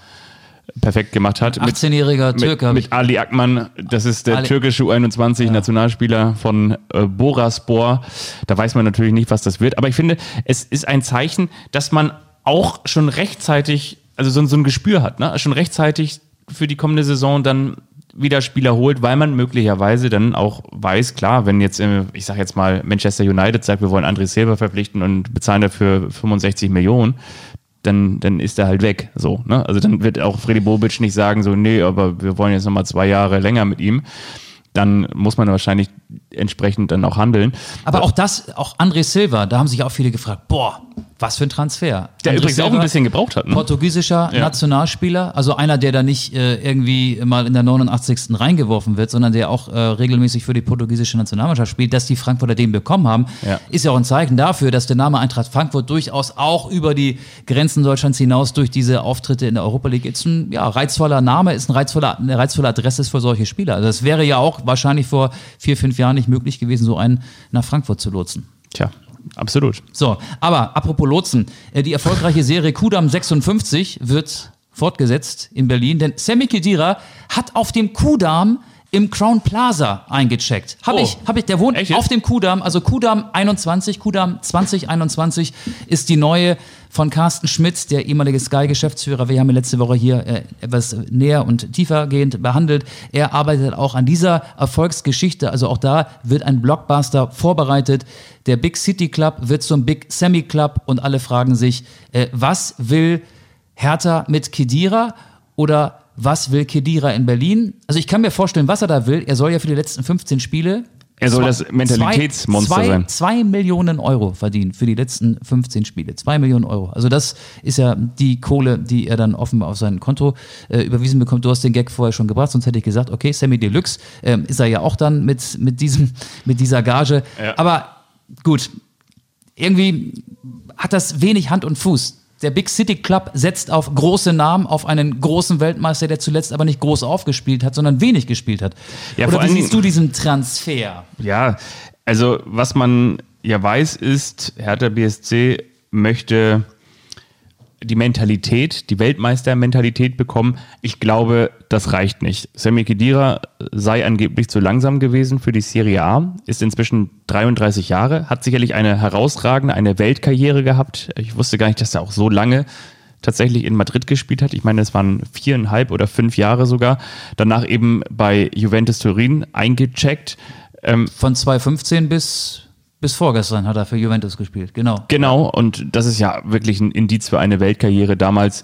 perfekt gemacht hat. Mit- 18-jähriger Türke mit, mit Ali Akman, das ist der Ali- türkische U21-Nationalspieler von äh, Boraspor. Da weiß man natürlich nicht, was das wird. Aber ich finde, es ist ein Zeichen, dass man auch schon rechtzeitig, also so, so ein Gespür hat, ne? schon rechtzeitig für die kommende Saison dann wieder Spieler holt, weil man möglicherweise dann auch weiß, klar, wenn jetzt, äh, ich sage jetzt mal, Manchester United sagt, wir wollen André Silva verpflichten und bezahlen dafür 65 Millionen, dann, dann ist er halt weg. So, ne? Also dann wird auch Freddy Bobic nicht sagen, so, nee, aber wir wollen jetzt nochmal zwei Jahre länger mit ihm. Dann muss man wahrscheinlich entsprechend dann auch handeln. Aber auch das, auch André Silva, da haben sich auch viele gefragt, boah, was für ein Transfer. Der André übrigens auch ein Silva, bisschen gebraucht hat. Ne? Portugiesischer Ja. Nationalspieler, also einer, der da nicht äh, irgendwie mal in der 89. reingeworfen wird, sondern der auch äh, regelmäßig für die portugiesische Nationalmannschaft spielt, dass die Frankfurter den bekommen haben, Ja. ist ja auch ein Zeichen dafür, dass der Name Eintracht Frankfurt durchaus auch über die Grenzen Deutschlands hinaus durch diese Auftritte in der Europa League jetzt ein ja, reizvoller Name, ist ein reizvoller, eine reizvolle Adresse ist für solche Spieler. Also das wäre ja auch wahrscheinlich vor vier, fünf Jahren nicht möglich gewesen, so einen nach Frankfurt zu lotsen. Tja, absolut. So, aber apropos Lotsen, äh, die erfolgreiche Serie Kudam 56 wird fortgesetzt in Berlin, denn Sammy Kedira hat auf dem Kudamm im Crown Plaza eingecheckt. Hab Oh. ich, hab ich, der wohnt Echt auf dem Kudamm, also Kudamm 21, Kudamm 2021 ist die neue von Carsten Schmitz, der ehemalige Sky-Geschäftsführer. Wir haben ihn letzte Woche hier äh, etwas näher und tiefergehend behandelt. Er arbeitet auch an dieser Erfolgsgeschichte. Also auch da wird ein Blockbuster vorbereitet. Der Big City Club wird zum Big Semi Club und alle fragen sich, äh, was will Hertha mit Kedira oder was will Kedira in Berlin? Also ich kann mir vorstellen, was er da will. Er soll ja für die letzten 15 Spiele Er soll zwei- das Mentalitätsmonster zwei, sein. Zwei Millionen Euro verdienen für die letzten 15 Spiele. Zwei Millionen Euro. Also das ist ja die Kohle, die er dann offenbar auf sein Konto äh, überwiesen bekommt. Du hast den Gag vorher schon gebracht, sonst hätte ich gesagt, okay, Sammy Deluxe ähm, ist er ja auch dann mit, mit, diesem, mit dieser Gage. Ja. Aber gut, irgendwie hat das wenig Hand und Fuß. Der Big City Club setzt auf große Namen, auf einen großen Weltmeister, der zuletzt aber nicht groß aufgespielt hat, sondern wenig gespielt hat. Ja, Oder wie siehst du diesen Transfer? Ja, Also, was man ja weiß, ist, Hertha BSC möchte die Mentalität, die Weltmeistermentalität bekommen. Ich glaube, das reicht nicht. Sammy Kedira sei angeblich zu langsam gewesen für die Serie A, ist inzwischen 33 Jahre, hat sicherlich eine herausragende, eine Weltkarriere gehabt. Ich wusste gar nicht, dass er auch so lange tatsächlich in Madrid gespielt hat. Ich meine, es waren viereinhalb oder fünf Jahre sogar. Danach eben bei Juventus Turin eingecheckt. Ähm, Von 2015 bis bis vorgestern hat er für Juventus gespielt, genau. Genau, und das ist ja wirklich ein Indiz für eine Weltkarriere damals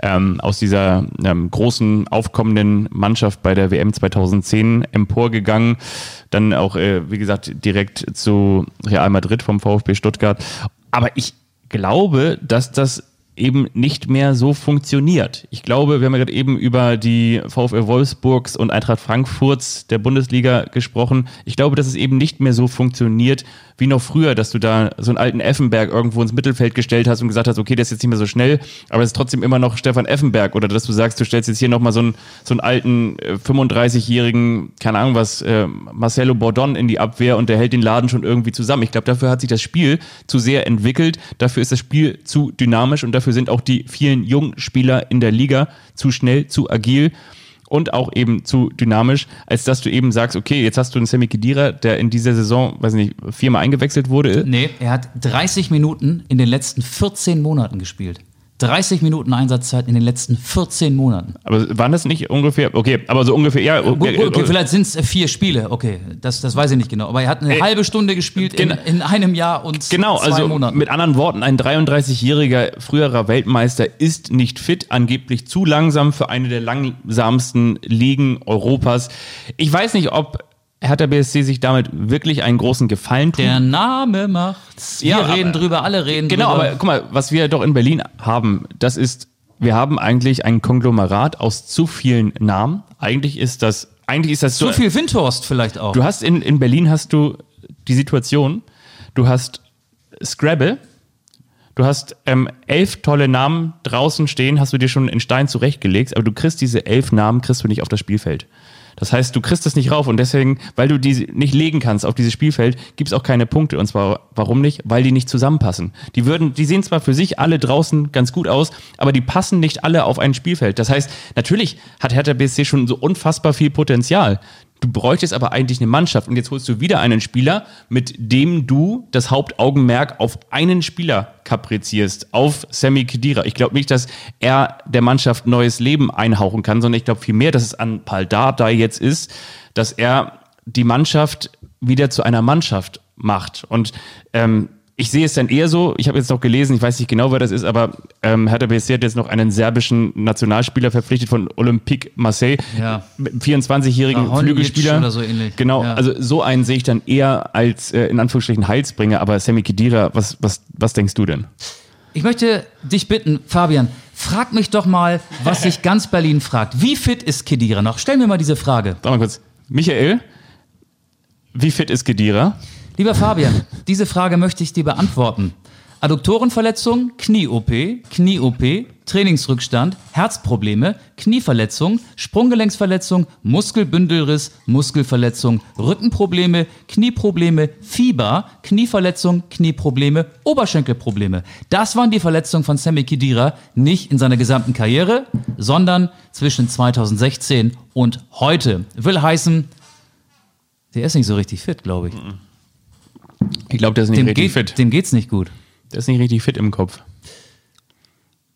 ähm, aus dieser ähm, großen aufkommenden Mannschaft bei der WM 2010 emporgegangen. Dann auch, äh, wie gesagt, direkt zu Real Madrid vom VfB Stuttgart. Aber ich glaube, dass das eben nicht mehr so funktioniert. Ich glaube, wir haben ja gerade eben über die VfL Wolfsburgs und Eintracht Frankfurts der Bundesliga gesprochen. Ich glaube, dass es eben nicht mehr so funktioniert, wie noch früher, dass du da so einen alten Effenberg irgendwo ins Mittelfeld gestellt hast und gesagt hast, okay, der ist jetzt nicht mehr so schnell, aber es ist trotzdem immer noch Stefan Effenberg. Oder dass du sagst, du stellst jetzt hier nochmal so einen, so einen alten äh, 35-jährigen, keine Ahnung was, äh, Marcelo Bordon in die Abwehr und der hält den Laden schon irgendwie zusammen. Ich glaube, dafür hat sich das Spiel zu sehr entwickelt, dafür ist das Spiel zu dynamisch und dafür sind auch die vielen jungen Spieler in der Liga zu schnell, zu agil und auch eben zu dynamisch, als dass du eben sagst, okay, jetzt hast du einen Semi Kedira, der in dieser Saison, weiß nicht, viermal eingewechselt wurde. Nee, er hat 30 Minuten in den letzten 14 Monaten gespielt. 30 Minuten Einsatzzeit in den letzten 14 Monaten. Aber waren das nicht ungefähr, okay, aber so ungefähr, ja. Okay, okay, okay vielleicht sind es vier Spiele, okay, das, das weiß ich nicht genau. Aber er hat eine äh, halbe Stunde gespielt in, in, einem Jahr und genau, zwei also Monaten. Mit anderen Worten, ein 33-jähriger früherer Weltmeister ist nicht fit, angeblich zu langsam für eine der langsamsten Ligen Europas. Ich weiß nicht, ob Hertha BSC sich damit wirklich einen großen Gefallen tut. Der Name macht's. Wir ja, reden aber, drüber, alle reden genau, drüber. Genau, aber guck mal, was wir doch in Berlin haben, das ist, wir haben eigentlich ein Konglomerat aus zu vielen Namen. Eigentlich ist das, eigentlich ist das zu so, viel Windhorst vielleicht auch. Du hast in, in Berlin hast du die Situation, du hast Scrabble, Du hast ähm, elf tolle Namen draußen stehen, hast du dir schon in Stein zurechtgelegt, aber du kriegst diese elf Namen, kriegst du nicht auf das Spielfeld. Das heißt, du kriegst es nicht rauf und deswegen, weil du die nicht legen kannst auf dieses Spielfeld, gibt es auch keine Punkte. Und zwar, warum nicht? Weil die nicht zusammenpassen. Die würden, die sehen zwar für sich alle draußen ganz gut aus, aber die passen nicht alle auf ein Spielfeld. Das heißt, natürlich hat Hertha BSC schon so unfassbar viel Potenzial. Du bräuchtest aber eigentlich eine Mannschaft und jetzt holst du wieder einen Spieler, mit dem du das Hauptaugenmerk auf einen Spieler kaprizierst, auf Sammy Kedira. Ich glaube nicht, dass er der Mannschaft neues Leben einhauchen kann, sondern ich glaube vielmehr, dass es an Paldada jetzt ist, dass er die Mannschaft wieder zu einer Mannschaft macht. Und ähm, ich sehe es dann eher so, ich habe jetzt noch gelesen, ich weiß nicht genau, wer das ist, aber ähm, Hertha BSC hat jetzt noch einen serbischen Nationalspieler verpflichtet von Olympique Marseille, ja. 24-jährigen ja, Flügelspieler. Oder so ähnlich. Genau, ja. also so einen sehe ich dann eher als äh, in Anführungsstrichen Heilsbringer, aber Sammy Kedira, was, was, was denkst du denn? Ich möchte dich bitten, Fabian, frag mich doch mal, was sich ganz Berlin fragt. Wie fit ist Kedira noch? Stell mir mal diese Frage. Sag mal kurz. Michael, wie fit ist Kedira? Lieber Fabian, diese Frage möchte ich dir beantworten. Adduktorenverletzung, Knie-OP, Knie-OP, Trainingsrückstand, Herzprobleme, Knieverletzung, Sprunggelenksverletzung, Muskelbündelriss, Muskelverletzung, Rückenprobleme, Knieprobleme, Fieber, Knieverletzung, Knieprobleme, Oberschenkelprobleme. Das waren die Verletzungen von Sammy Kidira nicht in seiner gesamten Karriere, sondern zwischen 2016 und heute. Will heißen, der ist nicht so richtig fit, glaube ich. Mhm. Ich glaube, der ist nicht dem richtig geht, fit. Dem geht's nicht gut. Der ist nicht richtig fit im Kopf.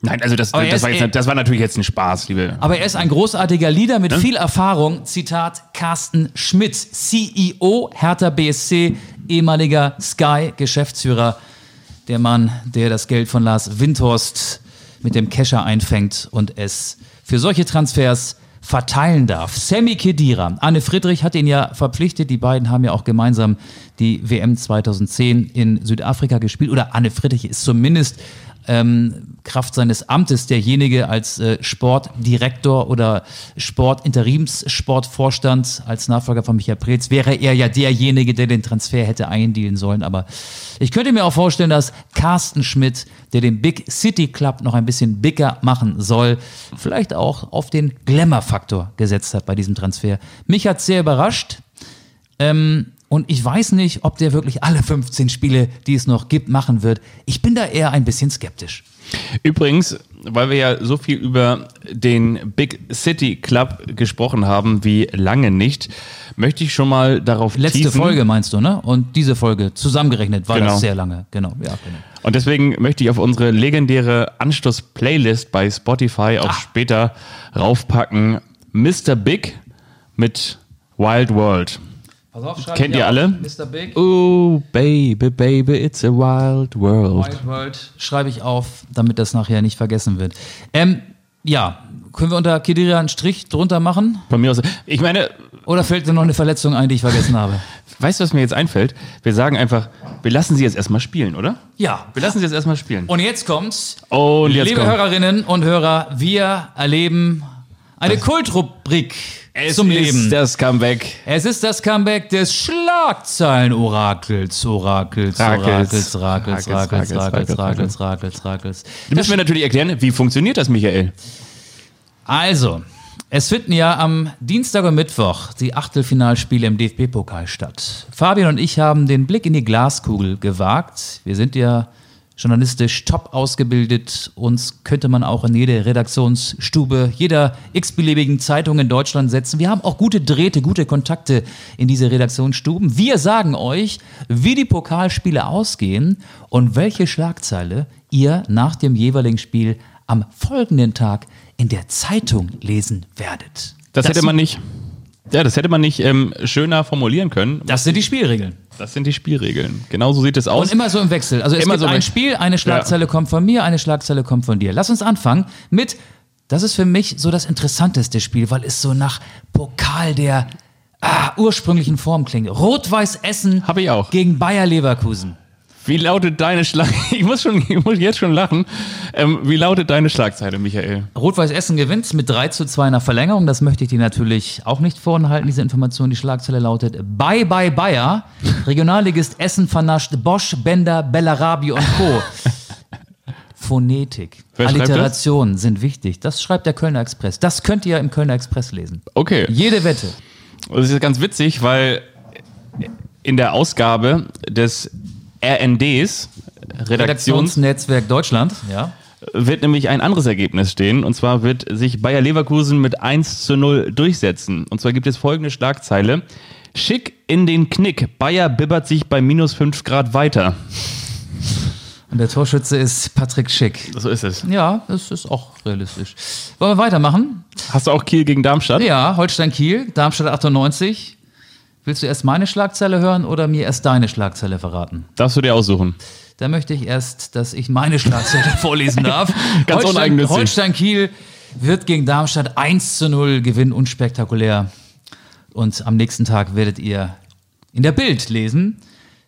Nein, also das, das, war jetzt, das, war natürlich jetzt ein Spaß, liebe. Aber er ist ein großartiger Leader mit hm? viel Erfahrung. Zitat Carsten Schmidt, CEO Hertha BSC, ehemaliger Sky-Geschäftsführer. Der Mann, der das Geld von Lars Windhorst mit dem Kescher einfängt und es für solche Transfers verteilen darf. Sammy Kedira, Anne Friedrich hat ihn ja verpflichtet. Die beiden haben ja auch gemeinsam die WM 2010 in Südafrika gespielt. Oder Anne Friedrich ist zumindest ähm, Kraft seines Amtes derjenige als äh, Sportdirektor oder Sportinterimssportvorstand als Nachfolger von Michael Preetz wäre er ja derjenige, der den Transfer hätte eindealen sollen. Aber ich könnte mir auch vorstellen, dass Carsten Schmidt, der den Big City Club noch ein bisschen bigger machen soll, vielleicht auch auf den Glamour-Faktor gesetzt hat bei diesem Transfer. Mich hat sehr überrascht. Ähm, Und ich weiß nicht, ob der wirklich alle 15 Spiele, die es noch gibt, machen wird. Ich bin da eher ein bisschen skeptisch. Übrigens, weil wir ja so viel über den Big City Club gesprochen haben wie lange nicht, möchte ich schon mal darauf Letzte teasen. Folge meinst du, ne? Und diese Folge zusammengerechnet war Genau. das sehr lange. Genau, ja, genau. Und deswegen möchte ich auf unsere legendäre Anschluss-Playlist bei Spotify auch später raufpacken. Mr. Big mit Wild World. Pass auf, schreib Kennt ihr alle? Mr. Big. Oh, baby, baby, it's a wild world. Wild World schreibe ich auf, damit das nachher nicht vergessen wird. Ähm, ja, können wir unter Kedira einen Strich drunter machen? Von mir aus. Ich meine, Oder fällt dir noch eine Verletzung ein, die ich vergessen habe? weißt du, was mir jetzt einfällt? Wir sagen einfach, wir lassen sie jetzt erstmal spielen, oder? Ja. Wir lassen sie jetzt erstmal spielen. Und jetzt kommt's. Und jetzt Liebe kommt. Hörerinnen und Hörer, wir erleben eine Kultrubrik Es zum ist Leben. das Comeback. Es ist das Comeback des Schlagzeilen-Orakels, Orakels, Rakels. Orakels, Rakels, Rakels, Rakels, Rakels, Rakels, Rakels, Rakels, Rakels, Rakels. Du müssen wir natürlich erklären, wie funktioniert das, Michael? Also, es finden ja am Dienstag und Mittwoch die Achtelfinalspiele im DFB-Pokal statt. Fabian und ich haben den Blick in die Glaskugel gewagt. Wir sind ja journalistisch top ausgebildet. Uns könnte man auch in jede Redaktionsstube jeder x-beliebigen Zeitung in Deutschland setzen. Wir haben auch gute Drähte, gute Kontakte in diese Redaktionsstuben. Wir sagen euch, wie die Pokalspiele ausgehen und welche Schlagzeile ihr nach dem jeweiligen Spiel am folgenden Tag in der Zeitung lesen werdet. Das, hätte man nicht. Ja, das hätte man nicht ähm, schöner formulieren können. Das sind die Spielregeln. Das sind die Spielregeln. Genau so sieht es aus. Und immer so im Wechsel. Also es Immer gibt so ein Spiel, eine Schlagzeile kommt von mir, eine Schlagzeile kommt von dir. Lass uns anfangen mit, das ist für mich so das interessanteste Spiel, weil es so nach Pokal der ah, ursprünglichen Form klingt. Rot-Weiß Essen Hab ich auch. gegen Bayer Leverkusen. Wie lautet deine Schlag... Ich muss, schon, ich muss jetzt schon lachen. Ähm, wie lautet deine Schlagzeile, Michael? Rot-Weiß Essen gewinnt mit 3 zu 2 nach Verlängerung. Das möchte ich dir natürlich auch nicht vorenthalten, diese Information. Die Schlagzeile lautet Bye Bye Bayer. Regionalligist Essen vernascht Bosch, Bender, Bellarabi und Co. Phonetik, Wer Alliterationen sind wichtig. Das schreibt der Kölner Express. Das könnt ihr im Kölner Express lesen. Okay. Jede Wette. Das ist ganz witzig, weil in der Ausgabe des RNDs, Redaktions, Redaktionsnetzwerk Deutschland. Ja. wird nämlich ein anderes Ergebnis stehen. Und zwar wird sich Bayer Leverkusen mit 1 zu 0 durchsetzen. Und zwar gibt es folgende Schlagzeile. Schick in den Knick. Bayer bibbert sich bei minus 5 Grad weiter. Und der Torschütze ist Patrick Schick. So ist es. Ja, das ist auch realistisch. Wollen wir weitermachen? Hast du auch Kiel gegen Darmstadt? Ja, Holstein-Kiel, Darmstadt 98. Willst du erst meine Schlagzeile hören oder mir erst deine Schlagzeile verraten? Darfst du dir aussuchen. Da möchte ich erst, dass ich meine Schlagzeile vorlesen darf. Ganz Holstein, uneigennützig. Holstein-Kiel wird gegen Darmstadt 1 zu 0 gewinnen, unspektakulär. Und am nächsten Tag werdet ihr in der Bild lesen.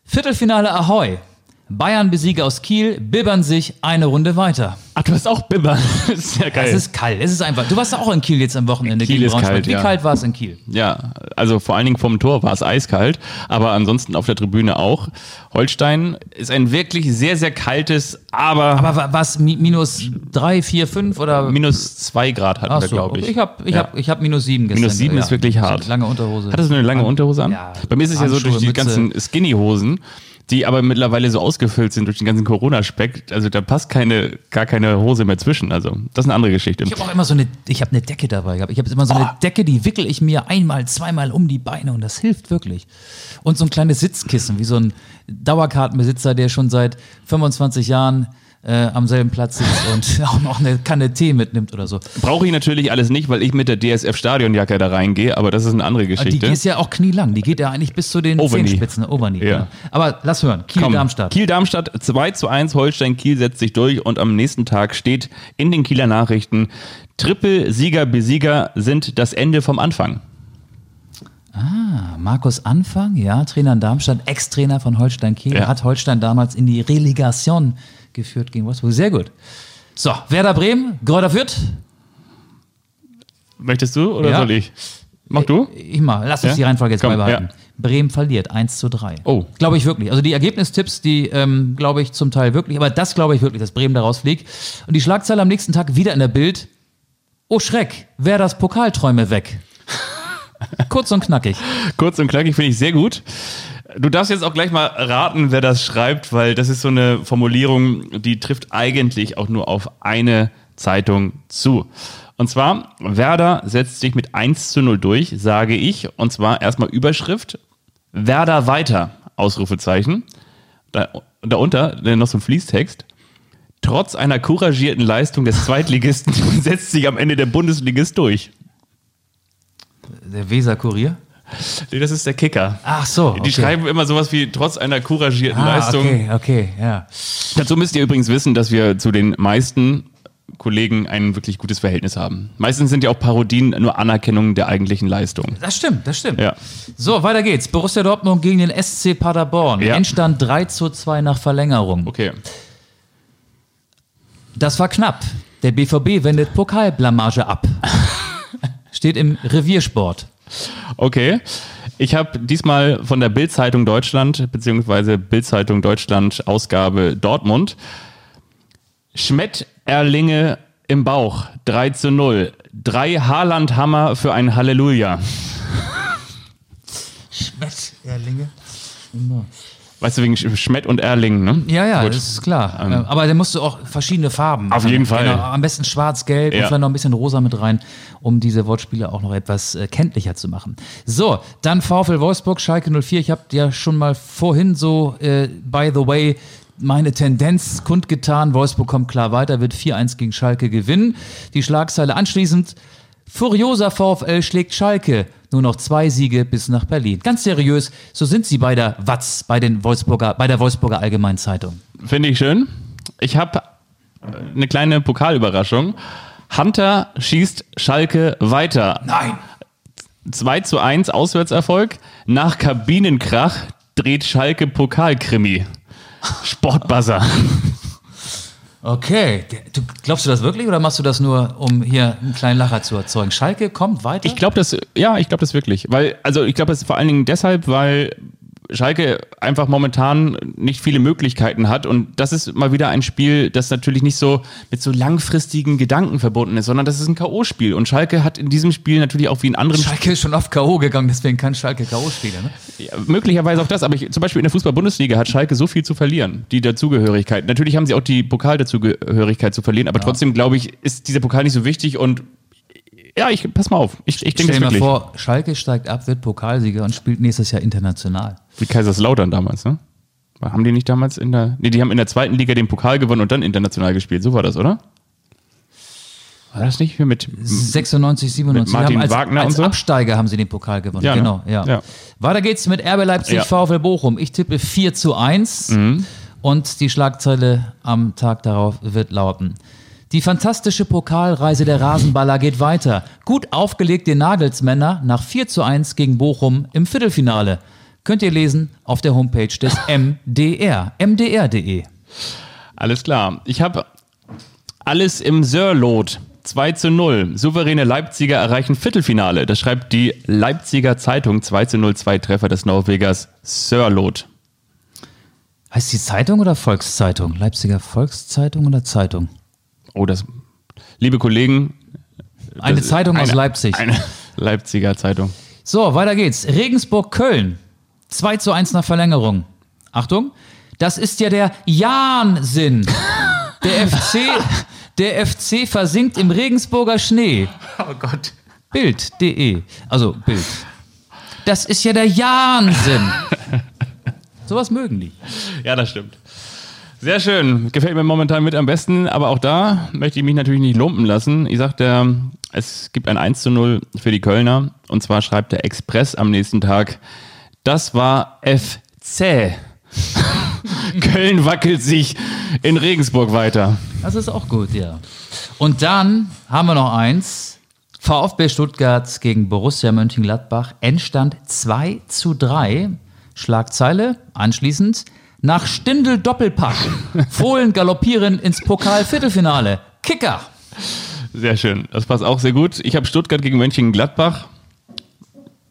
Viertelfinale Ahoi. Bayern Besieger aus Kiel bibbern sich eine Runde weiter. Ach, du hast auch Bibber. Das ist ja geil. Es ist kalt, es ist einfach. Du warst ja auch in Kiel jetzt am Wochenende Kiel gegen ist kalt, Wie ja. kalt war es in Kiel? Ja, also vor allen Dingen vom Tor war es eiskalt, aber ansonsten auf der Tribüne auch. Holstein ist ein wirklich sehr, sehr kaltes, aber, Aber wa- was mi- minus 3, 4, 5 oder? minus zwei Grad hatten Ach wir, so, glaube ich. Ich habe ich Ja. hab, ich hab minus 7 gestern. Minus sieben ist wirklich hart. Lange Unterhose. Hattest du eine lange Unterhose an? Ja. Bei mir ist es ja so durch die ganzen Skinny-Hosen, die aber mittlerweile so ausgefüllt sind durch den ganzen Corona-Speck. Also da passt keine, gar keine Hose mehr zwischen. Also das ist eine andere Geschichte. Ich habe auch immer so eine, ich habe eine Decke dabei gehabt. Ich habe immer so eine Oh. Decke, die wickel ich mir einmal, zweimal um die Beine und das hilft wirklich. Und so ein kleines Sitzkissen, wie so ein Dauerkartenbesitzer, der schon seit 25 Jahren äh, am selben Platz sitzt und auch noch eine Kanne Tee mitnimmt oder so. Brauche ich natürlich alles nicht, weil ich mit der DSF-Stadionjacke da reingehe, aber das ist eine andere Die Geschichte. ist ja auch knielang, die geht ja eigentlich bis zu den Overknee. Zehenspitzen, Overknee. Ja. Genau. Aber lass hören, Kiel-Darmstadt. Kiel-Darmstadt 2 zu 1, Holstein Kiel setzt sich durch und am nächsten Tag steht in den Kieler Nachrichten, Triple-Sieger, Besieger sind das Ende vom Anfang. Ah, Markus Anfang, ja, Trainer in Darmstadt, Ex-Trainer von Holstein Kiel, Ja. hat Holstein damals in die Relegation geführt gegen Wolfsburg. Sehr gut. So, Werder Bremen, Gräuter Fürth. Möchtest du oder Ja. soll ich? Mach du? Ich mal, lass uns Ja? die Reihenfolge jetzt Komm, beibehalten. ja. Bremen verliert 1 zu 3. Oh. Glaube ich wirklich. Also die Ergebnistipps, die ähm, glaube ich zum Teil wirklich, aber das glaube ich wirklich, dass Bremen da rausfliegt. Und die Schlagzeile am nächsten Tag wieder in der Bild. Oh Schreck, wer das Pokalträume weg. Kurz und knackig. Kurz und knackig finde ich sehr gut. Du darfst jetzt auch gleich mal raten, wer das schreibt, weil das ist so eine Formulierung, die trifft eigentlich auch nur auf eine Zeitung zu. Und zwar, Werder setzt sich mit 1 zu 0 durch, sage ich. Und zwar erstmal Überschrift. Werder weiter, Ausrufezeichen. Da, darunter noch so ein Fließtext. Trotz einer couragierten Leistung des Zweitligisten setzt sich am Ende der Bundesligist durch. Der Weser Kurier? Nee, das ist der Kicker. Ach so. Okay. Die schreiben immer sowas wie trotz einer couragierten ah, Leistung. Okay, okay, ja. Dazu müsst ihr übrigens wissen, dass wir zu den meisten Kollegen ein wirklich gutes Verhältnis haben. Meistens sind ja auch Parodien nur Anerkennung der eigentlichen Leistung. Das stimmt, das stimmt. Ja. So, weiter geht's. Borussia Dortmund gegen den SC Paderborn. Ja. Endstand 3 zu 2 nach Verlängerung. Okay. Das war knapp. Der BVB wendet Pokalblamage ab. Steht im Reviersport. Okay. Ich habe diesmal von der Bild-Zeitung Deutschland, beziehungsweise Bild-Zeitung Deutschland Ausgabe Dortmund. Schmett Erlinge im Bauch, 3 zu 0. Drei Haaland-Hammer für ein Halleluja. Schmett, Erlinge. Weißt du, wegen Sch- Schmett und Erlingen, ne? Ja, ja, Gut. das ist klar. Ähm, Aber da musst du auch verschiedene Farben. Auf jeden Fall. Genau, am besten schwarz, gelb und Ja. vielleicht noch ein bisschen rosa mit rein, um diese Wortspiele auch noch etwas äh, kenntlicher zu machen. So, dann VfL Wolfsburg, Schalke 04. Ich habe ja schon mal vorhin so, äh, by the way, meine Tendenz kundgetan. Wolfsburg kommt klar weiter, wird 4-1 gegen Schalke gewinnen. Die Schlagzeile anschließend. Furioser VfL schlägt Schalke. Nur noch zwei Siege bis nach Berlin. Ganz seriös, so sind sie bei der Watz, bei, den Wolfsburger, bei der Wolfsburger Allgemeinen Zeitung. Finde ich schön. Ich habe eine kleine Pokalüberraschung. Hunter schießt Schalke weiter. Nein! 2 zu 1 Auswärtserfolg. Nach Kabinenkrach dreht Schalke Pokalkrimi. Sportbuzzer. Okay, du, glaubst du das wirklich oder machst du das nur, um hier einen kleinen Lacher zu erzeugen? Schalke kommt weiter? Ich glaube das, ja, ich glaube das wirklich. Weil, also ich glaube das vor allen Dingen deshalb, weil Schalke einfach momentan nicht viele Möglichkeiten hat. Und das ist mal wieder ein Spiel, das natürlich nicht so mit so langfristigen Gedanken verbunden ist, sondern das ist ein K.O.-Spiel. Und Schalke hat in diesem Spiel natürlich auch wie in anderen Schalke ist schon oft K.O. gegangen, deswegen kann Schalke K.O. spielen. Ne? Ja, möglicherweise auch das, aber ich, zum Beispiel in der Fußball-Bundesliga hat Schalke so viel zu verlieren, die Dazugehörigkeit. Natürlich haben sie auch die Pokal-Dazugehörigkeit zu verlieren, aber trotzdem glaube ich, ist dieser Pokal nicht so wichtig und ja, ich pass mal auf. Ich, ich denke Stell dir mal vor, Schalke steigt ab, wird Pokalsieger und spielt nächstes Jahr international. Wie Kaiserslautern damals, ne? Haben die nicht damals in der. Nee, die haben in der zweiten Liga den Pokal gewonnen und dann international gespielt. So war das, oder? War das nicht hier mit. 96, 97. Mit Martin als, Wagner als und so? Absteiger haben sie den Pokal gewonnen. Ja, ne? genau, ja. Ja. Weiter geht's mit RB Leipzig, Ja. VfL Bochum. Ich tippe 4 zu 1 Mhm. und die Schlagzeile am Tag darauf wird lauten. Die fantastische Pokalreise der Rasenballer geht weiter. Gut aufgelegt den Nagelsmänner nach 4 zu 1 gegen Bochum im Viertelfinale. Könnt ihr lesen auf der Homepage des MDR, mdr.de. Alles klar. Ich habe alles im Sörlot. 2 zu 0. Souveräne Leipziger erreichen Viertelfinale. Das schreibt die Leipziger Zeitung. 2 zu 0, zwei Treffer des Norwegers Sörlot. Heißt die Zeitung oder Volkszeitung? Leipziger Volkszeitung oder Zeitung? Oh, das. Liebe Kollegen. Eine das- Zeitung aus eine- Leipzig. Eine Leipziger Zeitung. So, weiter geht's. Regensburg-Köln. 2 zu 1 nach Verlängerung. Achtung, das ist ja der Jahnsinn. Der FC, der FC versinkt im Regensburger Schnee. Oh Gott. Bild.de. Also Bild. Das ist ja der Jahnsinn. Sowas mögen die. Ja, das stimmt. Sehr schön. Gefällt mir momentan mit am besten, aber auch da möchte ich mich natürlich nicht lumpen lassen. Ich sagte, es gibt ein 1 zu 0 für die Kölner. Und zwar schreibt der Express am nächsten Tag, das war FC. Köln wackelt sich in Regensburg weiter. Das ist auch gut, ja. Und dann haben wir noch eins. VfB Stuttgart gegen Borussia Mönchengladbach. Endstand 2 zu 3. Schlagzeile anschließend. Nach Stindel Doppelpack. Fohlen galoppieren ins Pokal-Viertelfinale. Kicker. Sehr schön. Das passt auch sehr gut. Ich habe Stuttgart gegen Mönchengladbach.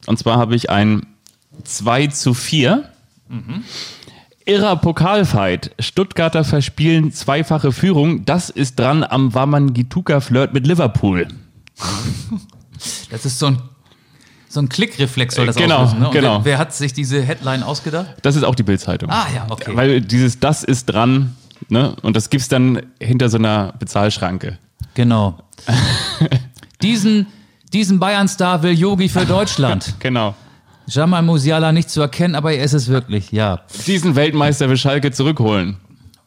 Und zwar habe ich ein 2 zu 4. Irrer Pokalfight. Stuttgarter verspielen zweifache Führung. Das ist dran am Wamangituka-Flirt mit Liverpool. Das ist so ein, so ein Klickreflex soll das Genau, auslösen. Ne? Und genau. Wer, wer hat sich diese Headline ausgedacht? Das ist auch die Bildzeitung. Ah ja, okay. Weil dieses Das ist dran, ne? Und das gibt's dann hinter so einer Bezahlschranke. Genau. diesen, diesen Bayern-Star will Yogi für Deutschland. Genau. Jamal Musiala nicht zu erkennen, aber er ist es wirklich, ja. Diesen Weltmeister will Schalke zurückholen.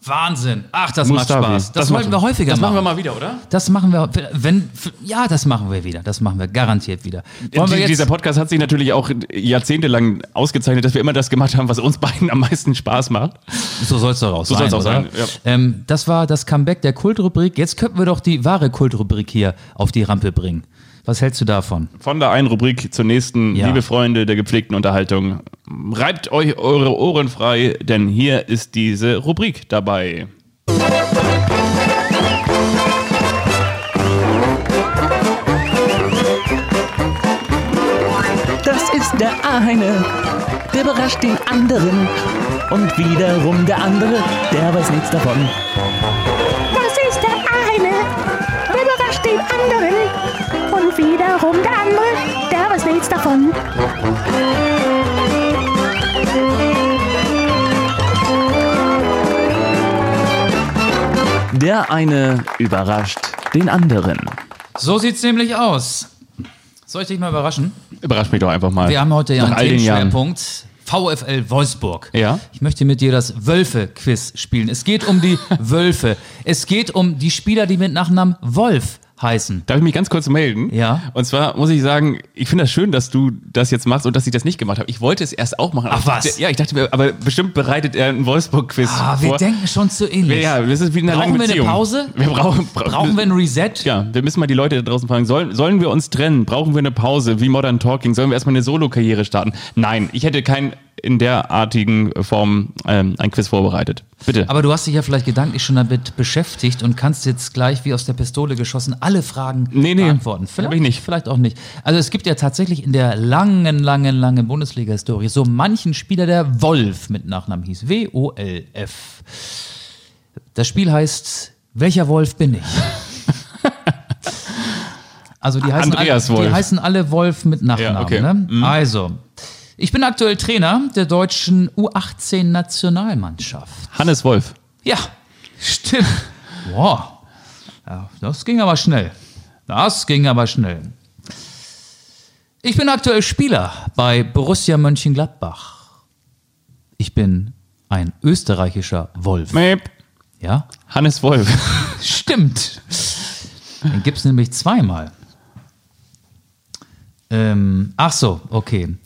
Wahnsinn. Ach, das Mustafi. macht Spaß. Das, wollten macht- wir häufiger Das machen wir machen. mal wieder, oder? Das machen wir, wenn, ja, das machen wir wieder. Das machen wir garantiert wieder. Wir Die, dieser Podcast hat sich natürlich auch jahrzehntelang ausgezeichnet, dass wir immer das gemacht haben, was uns beiden am meisten Spaß macht. so soll es doch auch So sein. soll's auch sein, ja. Ähm, das war das Comeback der Kultrubrik. Jetzt könnten wir doch die wahre Kultrubrik hier auf die Rampe bringen. Was hältst du davon? Von der einen Rubrik zur nächsten, Ja. liebe Freunde der gepflegten Unterhaltung, reibt euch eure Ohren frei, denn hier ist diese Rubrik dabei. Das ist der eine, der überrascht den anderen. Und wiederum der andere, der weiß nichts davon. Das ist der eine, der überrascht den anderen. Und wiederum der andere, der weiß nichts davon. Der eine überrascht den anderen. So sieht's nämlich aus. Soll ich dich mal überraschen? Überrascht mich doch einfach mal. Wir haben heute ja Nach einen. Themenschwerpunkt. VfL Wolfsburg. Ja. Ich möchte mit dir das Wölfe-Quiz spielen. Es geht um die Wölfe. Es geht um die Spieler, die mit Nachnamen Wolf heißen. Darf ich mich ganz kurz melden? Ja. Und zwar muss ich sagen, ich finde das schön, dass du das jetzt machst und dass ich das nicht gemacht habe. Ich wollte es erst auch machen. Ach, was? Dachte, ja, ich dachte mir, aber bestimmt bereitet er einen Wolfsburg-Quiz Ah, wir vor. denken schon zu ähnlich. ja, das ist wie in einer Brauchen langen wir eine. Pause? Wir brauchen, bra Brauchen wir ein Reset? Ja, wir müssen mal die Leute da draußen fragen, sollen, sollen wir uns trennen? Brauchen wir eine Pause? Wie Modern Talking? Sollen wir erstmal eine Solo-Karriere starten? Nein, ich hätte kein in derartigen Form ähm, ein Quiz vorbereitet. Bitte. Aber du hast dich ja vielleicht gedanklich schon damit beschäftigt und kannst jetzt gleich wie aus der Pistole geschossen alle Fragen Nee, nee, beantworten. Vielleicht ich nicht. Vielleicht auch nicht. Also es gibt ja tatsächlich in der langen, langen, langen Bundesliga-Historie so manchen Spieler, der Wolf mit Nachnamen hieß. W-O-L-F. Das Spiel heißt Welcher Wolf bin ich? Also die heißen, Andreas alle, die Wolf. heißen alle Wolf mit Nachnamen. Ja, okay. Mhm. ne? Also, ich bin aktuell Trainer der deutschen U18-Nationalmannschaft. Hannes Wolf. Ja, stimmt. Wow. Ja, das ging aber schnell. Das ging aber schnell. Ich bin aktuell Spieler bei Borussia Mönchengladbach. Ich bin ein österreichischer Wolf. Meep. Ja? Hannes Wolf. Stimmt. Den gibt es nämlich zweimal. Ähm, ach so, okay.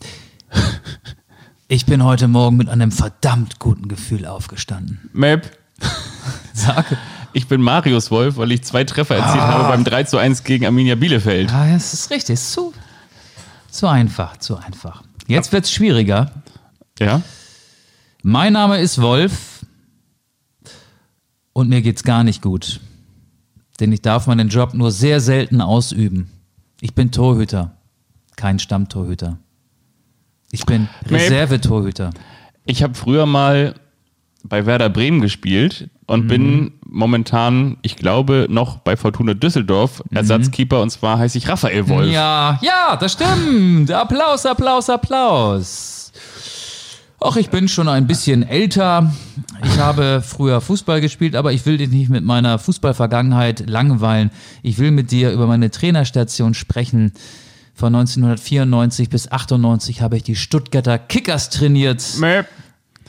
Ich bin heute Morgen mit einem verdammt guten Gefühl aufgestanden. Meep. Sag. Ich bin Marius Wolf, weil ich zwei Treffer erzielt Ah. habe beim 3 zu 1 gegen Arminia Bielefeld. Ja, das ist richtig. Ist zu, zu einfach, zu einfach. Jetzt wird's schwieriger. Ja? Mein Name ist Wolf und mir geht's gar nicht gut. Denn ich darf meinen Job nur sehr selten ausüben. Ich bin Torhüter, kein Stammtorhüter. Ich bin. Reservetorhüter. Ich habe früher mal bei Werder Bremen gespielt Mhm. und bin momentan, ich glaube, noch bei Fortuna Düsseldorf Ersatzkeeper und zwar heiße ich Raphael Wolf. Mhm. Ja, ja, das stimmt. Applaus, Applaus, Applaus. Och, ich bin schon ein bisschen älter. Ich habe früher Fußball gespielt, aber ich will dich nicht mit meiner Fußballvergangenheit langweilen. Ich will mit dir über meine Trainerstation sprechen. Von 1994 bis 98 habe ich die Stuttgarter Kickers trainiert. Meep.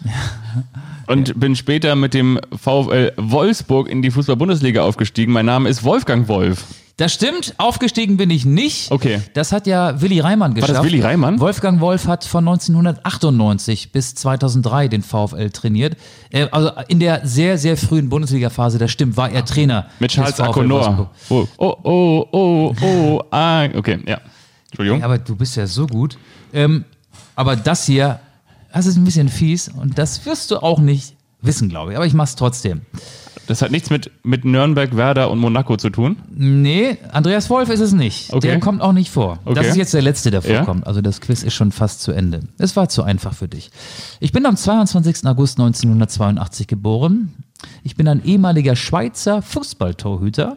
Und bin später mit dem VfL Wolfsburg in die Fußball-Bundesliga aufgestiegen. Mein Name ist Wolfgang Wolf. Das stimmt, aufgestiegen bin ich nicht. Okay. Das hat ja Willi Reimann das geschafft. Willi Reimann? Wolfgang Wolf hat von 1998 bis 2003 den VfL trainiert. Äh, also in der sehr, sehr frühen Bundesliga-Phase, das stimmt, war er Trainer. Mit Charles Akonor. Oh, oh, oh, oh, oh, ah. Okay, ja. Entschuldigung. Ja, aber du bist ja so gut. Ähm, aber das hier, das ist ein bisschen fies und das wirst du auch nicht wissen, glaube ich. Aber ich mach's trotzdem. Das hat nichts mit, mit Nürnberg, Werder und Monaco zu tun. Nee, Andreas Wolf ist es nicht. Okay. Der kommt auch nicht vor. Das Okay. ist jetzt der letzte, der Ja. vorkommt. Also das Quiz ist schon fast zu Ende. Es war zu einfach für dich. Ich bin am 22. August 1982 geboren. Ich bin ein ehemaliger Schweizer Fußballtorhüter,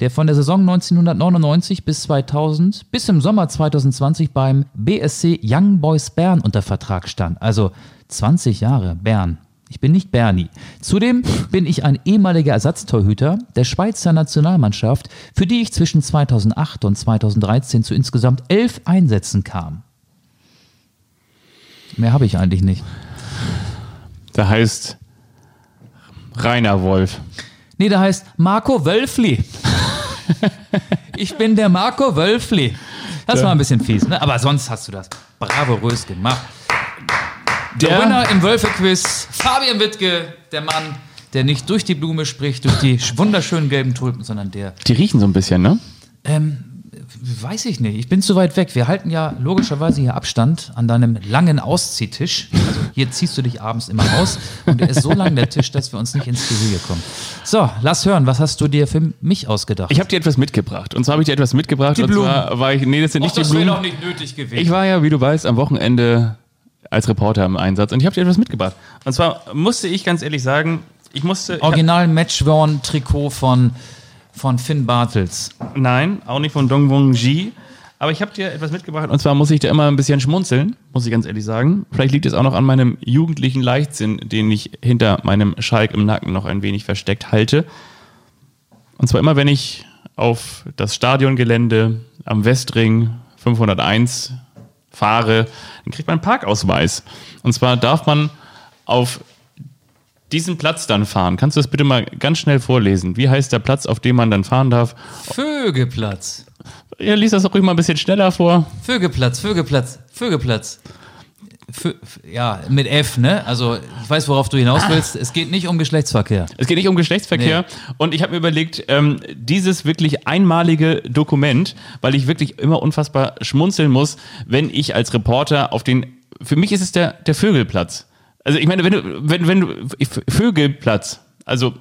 der von der Saison 1999 bis 2000 bis im Sommer 2020 beim BSC Young Boys Bern unter Vertrag stand. Also 20 Jahre Bern. Ich bin nicht Bernie. Zudem bin ich ein ehemaliger Ersatztorhüter der Schweizer Nationalmannschaft, für die ich zwischen 2008 und 2013 zu insgesamt elf Einsätzen kam. Mehr habe ich eigentlich nicht. Da heißt Rainer Wolf. Nee, der heißt Marco Wölfli. ich bin der Marco Wölfli. Das war ein bisschen fies, ne? aber sonst hast du das bravourös gemacht. Der, Der- Winner im Wölfe-Quiz, Fabian Wittke, der Mann, der nicht durch die Blume spricht, durch die wunderschönen gelben Tulpen, sondern der, Die riechen so ein bisschen, ne? ähm, weiß ich nicht, ich bin zu weit weg. Wir halten ja logischerweise hier Abstand an deinem langen Ausziehtisch. Also hier ziehst du dich abends immer aus und der ist so lang, der Tisch, dass wir uns nicht ins Gehege kommen. So, lass hören, was hast du dir für mich ausgedacht? Ich habe dir etwas mitgebracht. Und zwar habe ich dir etwas mitgebracht. Die und Blumen. zwar war ich, nee, das sind Och, nicht die das wäre Blumen. doch nicht nötig gewesen. Ich war ja, wie du weißt, am Wochenende als Reporter im Einsatz und ich habe dir etwas mitgebracht. Und zwar musste ich ganz ehrlich sagen, ich musste. Original Matchworn-Trikot von, von Finn Bartels. nein, auch nicht von Dongwon Ji. Aber ich habe dir etwas mitgebracht und zwar muss ich da immer ein bisschen schmunzeln, muss ich ganz ehrlich sagen. Vielleicht liegt es auch noch an meinem jugendlichen Leichtsinn, den ich hinter meinem Schalk im Nacken noch ein wenig versteckt halte. Und zwar immer, wenn ich auf das Stadiongelände am Westring 501 fahre, dann kriegt man einen Parkausweis. Und zwar darf man auf diesen Platz dann fahren. Kannst du das bitte mal ganz schnell vorlesen? Wie heißt der Platz, auf dem man dann fahren darf? Vögelplatz. Ja, lies das doch ruhig mal ein bisschen schneller vor. Vögelplatz, Vögelplatz, Vögelplatz. Fö ja, mit F, ne? Also, ich weiß, worauf du hinaus willst. Es geht nicht um Geschlechtsverkehr. Es geht nicht um Geschlechtsverkehr. Und ich habe mir überlegt, ähm, dieses wirklich einmalige Dokument, weil ich wirklich immer unfassbar schmunzeln muss, wenn ich als Reporter auf den, für mich ist es der, der Vögelplatz. Also ich meine, wenn du, wenn, wenn du, Vögelplatz, also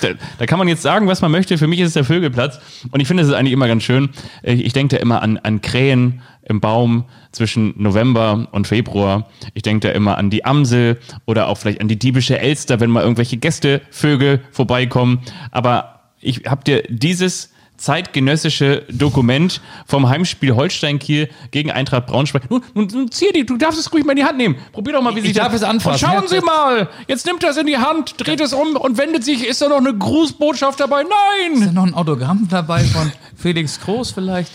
da, da kann man jetzt sagen, was man möchte. Für mich ist es der Vögelplatz. Und ich finde, es eigentlich immer ganz schön. Ich, ich denke da immer an, an Krähen im Baum zwischen November und Februar. Ich denke da immer an die Amsel oder auch vielleicht an die diebische Elster, wenn mal irgendwelche Gästevögel vorbeikommen. Aber ich habe dir dieses zeitgenössische Dokument vom Heimspiel Holstein-Kiel gegen Eintracht Braunschweig. Nun, nun, nun zieh die, du darfst es ruhig mal in die Hand nehmen. Probier doch mal, wie Ich sich darf das... es anfassen. Und schauen Sie das- mal, jetzt nimmt er es in die Hand, dreht es um und wendet sich. Ist da noch eine Grußbotschaft dabei? Nein! Ist da noch ein Autogramm dabei von Felix Groß vielleicht?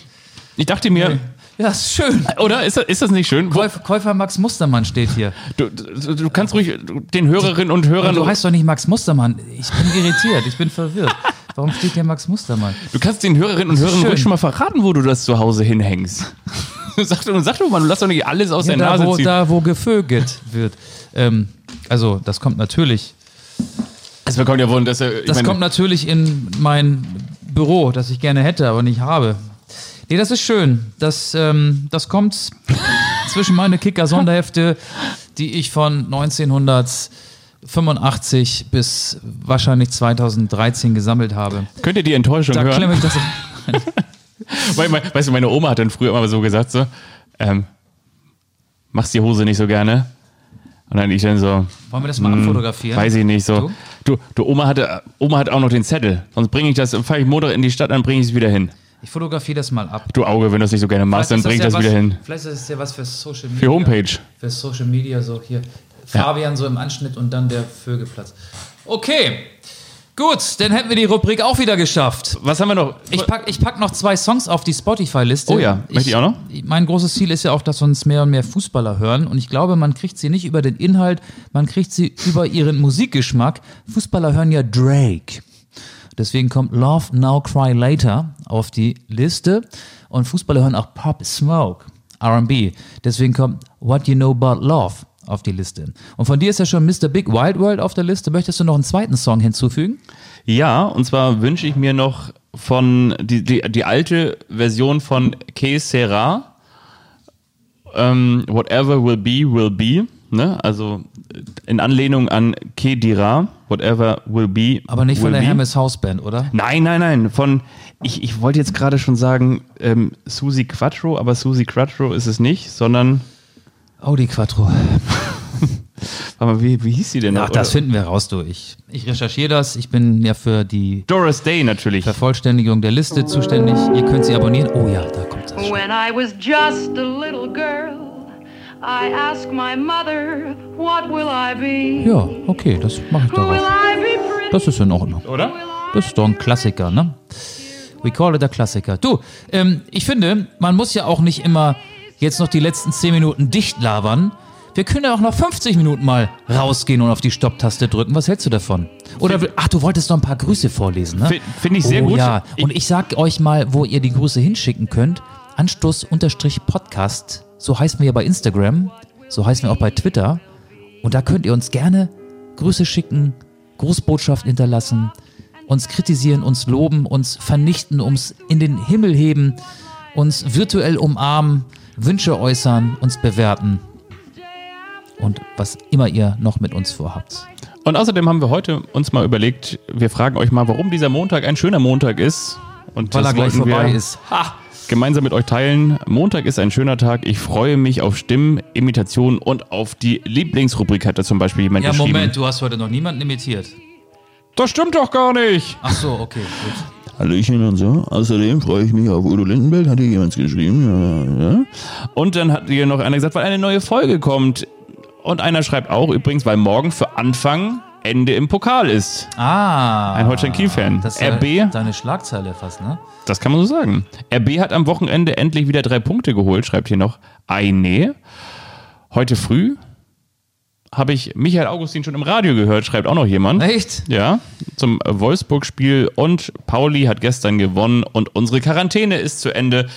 Ich dachte mir, Ja, ist schön. oder? Ist das, ist das nicht schön? Käufer, Käufer Max Mustermann steht hier. du, du, du kannst ruhig den Hörerinnen und Hörern... Du heißt doch nicht Max Mustermann. Ich bin irritiert, ich bin verwirrt. Warum steht hier Max Mustermann? Du kannst den Hörerinnen und Hörern schön. ruhig schon mal verraten, wo du das zu Hause hinhängst. sag, doch, sag doch mal, du lass doch nicht alles aus Ja, der da, Nase wo, ziehen. da, wo gevögelt wird. Ähm, also, das kommt natürlich. das bekommt ja wohl, dass er... Das meine- kommt natürlich in mein Büro, das ich gerne hätte, aber nicht habe. Nee, das ist schön. Das, ähm, das kommt zwischen meine Kicker-Sonderhefte, die ich von 1985 bis wahrscheinlich 2013 gesammelt habe. Könnt ihr die Enttäuschung Da hören? ich das. Weißt du, meine Oma hat dann früher immer so gesagt, so, ähm, machst die Hose nicht so gerne. Und dann ich dann so, Wollen wir das mal abfotografieren? weiß ich nicht, so. Du? Du, du Oma, hatte, Oma hat auch noch den Zettel. Sonst bringe ich das, fahre ich Montag in die Stadt, dann bringe ich es wieder hin. Ich fotografiere das mal ab. Du Auge, wenn du es nicht so gerne machst, dann bring ich ja das wieder hin. Vielleicht ist es ja was für Social Media. Für Homepage. Für Social Media, so hier. Fabian so im Anschnitt und dann der Vögelplatz. Okay. Gut, dann hätten wir die Rubrik auch wieder geschafft. Was haben wir noch? Ich pack, ich pack noch zwei Songs auf die Spotify-Liste. Oh ja, möchte ich auch noch? Mein großes Ziel ist ja auch, dass uns mehr und mehr Fußballer hören. Und ich glaube, man kriegt sie nicht über den Inhalt, man kriegt sie über ihren Musikgeschmack. Fußballer hören ja Drake. Deswegen kommt Love Now Cry Later auf die Liste. Und Fußballer hören auch Pop Smoke, RB. Deswegen kommt What You Know About Love auf die Liste. Und von dir ist ja schon Mr. Big Wild World auf der Liste. Möchtest du noch einen zweiten Song hinzufügen? Ja, und zwar wünsche ich mir noch von die, die, die alte Version von Que Sera, ähm, Whatever Will Be, Will Be, ne? also in Anlehnung an Que Dira, Whatever Will Be. Aber nicht von der be. Hermes Houseband, oder? Nein, nein, nein, von, ich, ich wollte jetzt gerade schon sagen, ähm, Susi Quattro, aber Susi Quattro ist es nicht, sondern Audi Quattro. Aber wie, wie hieß sie denn noch? Ach, das Oder- finden wir raus, du. Ich, ich recherchiere das. Ich bin ja für die Doris Day natürlich. Vervollständigung der Liste zuständig. Ihr könnt sie abonnieren. Oh ja, da kommt das. schon. When I was just a little I asked my mother, What will I be? Ja, okay, das mache ich pretty? Das ist in Ordnung. Oder? Das ist doch ein Klassiker, ne? We call it a Klassiker. Du, ähm, ich finde, man muss ja auch nicht immer jetzt noch die letzten 10 Minuten dicht labern. Wir können ja auch noch 50 Minuten mal rausgehen und auf die Stopptaste drücken. Was hältst du davon? Oder, ach, du wolltest noch ein paar Grüße vorlesen, ne? Fi- Finde ich sehr oh, gut. Ja, Ich- und ich sag euch mal, wo ihr die Grüße hinschicken könnt. Anstoß-Podcast, so heißen wir ja bei Instagram, so heißen wir auch bei Twitter. Und da könnt ihr uns gerne Grüße schicken, Grußbotschaften hinterlassen, uns kritisieren, uns loben, uns vernichten, uns in den Himmel heben, uns virtuell umarmen, Wünsche äußern, uns bewerten und was immer ihr noch mit uns vorhabt. Und außerdem haben wir heute uns mal überlegt, wir fragen euch mal, warum dieser Montag ein schöner Montag ist. Und Weil er gleich vorbei wir ist. Gemeinsam mit euch teilen. Montag ist ein schöner Tag. Ich freue mich auf Stimmen, Imitationen und auf die Lieblingsrubrik hatte zum Beispiel jemand Ja, geschrieben. Moment, du hast heute noch niemanden imitiert. Das stimmt doch gar nicht. Ach so, okay, gut. Hallöchen und so. Außerdem freue ich mich auf Udo Lindenberg, hat hier jemand geschrieben. Ja, ja. Und dann hat hier noch einer gesagt, weil eine neue Folge kommt. Und einer schreibt auch übrigens, weil morgen für Anfang Ende im Pokal ist. Ah. Ein Holstein-Kiel-Fan. Das ist ja RB. deine Schlagzeile fast, ne? Das kann man so sagen. RB hat am Wochenende endlich wieder drei Punkte geholt, schreibt hier noch Eine. Heute früh habe ich Michael Augustin schon im Radio gehört, schreibt auch noch jemand. Echt? Ja, zum Wolfsburg-Spiel und Pauli hat gestern gewonnen und unsere Quarantäne ist zu Ende.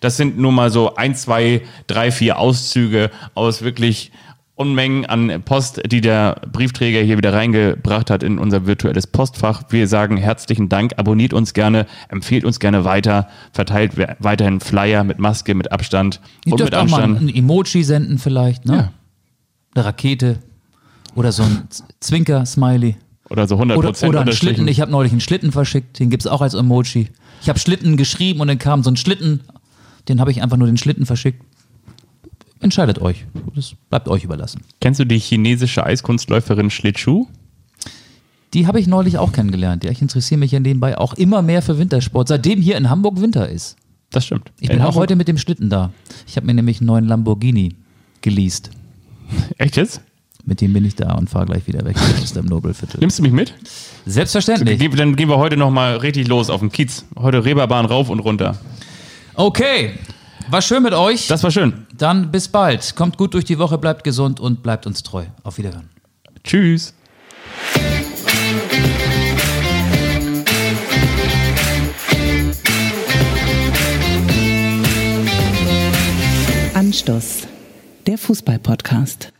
Das sind nur mal so ein, zwei, drei, vier Auszüge aus wirklich Unmengen an Post, die der Briefträger hier wieder reingebracht hat in unser virtuelles Postfach. Wir sagen herzlichen Dank, abonniert uns gerne, empfehlt uns gerne weiter, verteilt we- weiterhin Flyer mit Maske, mit Abstand Ihr und dürft mit auch mal Anstand. ein Emoji senden vielleicht, ne? Ja. Eine Rakete. Oder so ein Zwinker-Smiley. Oder so 100% Oder, oder einen. Schlitten. Ich habe neulich einen Schlitten verschickt, den gibt es auch als Emoji. Ich habe Schlitten geschrieben und dann kam so ein Schlitten. Den habe ich einfach nur den Schlitten verschickt. Entscheidet euch. Das bleibt euch überlassen. Kennst du die chinesische Eiskunstläuferin Schlittschuh? Die habe ich neulich auch kennengelernt. Ja, ich interessiere mich ja nebenbei auch immer mehr für Wintersport, seitdem hier in Hamburg Winter ist. Das stimmt. Ich bin In auch Hamburg- heute mit dem Schlitten da. Ich habe mir nämlich einen neuen Lamborghini geleast. Echt jetzt? Mit dem bin ich da und fahre gleich wieder weg aus dem Nobelviertel. Nimmst du mich mit? Selbstverständlich. Ge- Dann gehen wir heute nochmal richtig los auf dem Kiez. Heute Reeperbahn rauf und runter. Okay, war schön mit euch. Das war schön. Dann bis bald. Kommt gut durch die Woche, bleibt gesund und bleibt uns treu. Auf Wiederhören. Tschüss. Anstoß, der Fußball-Podcast.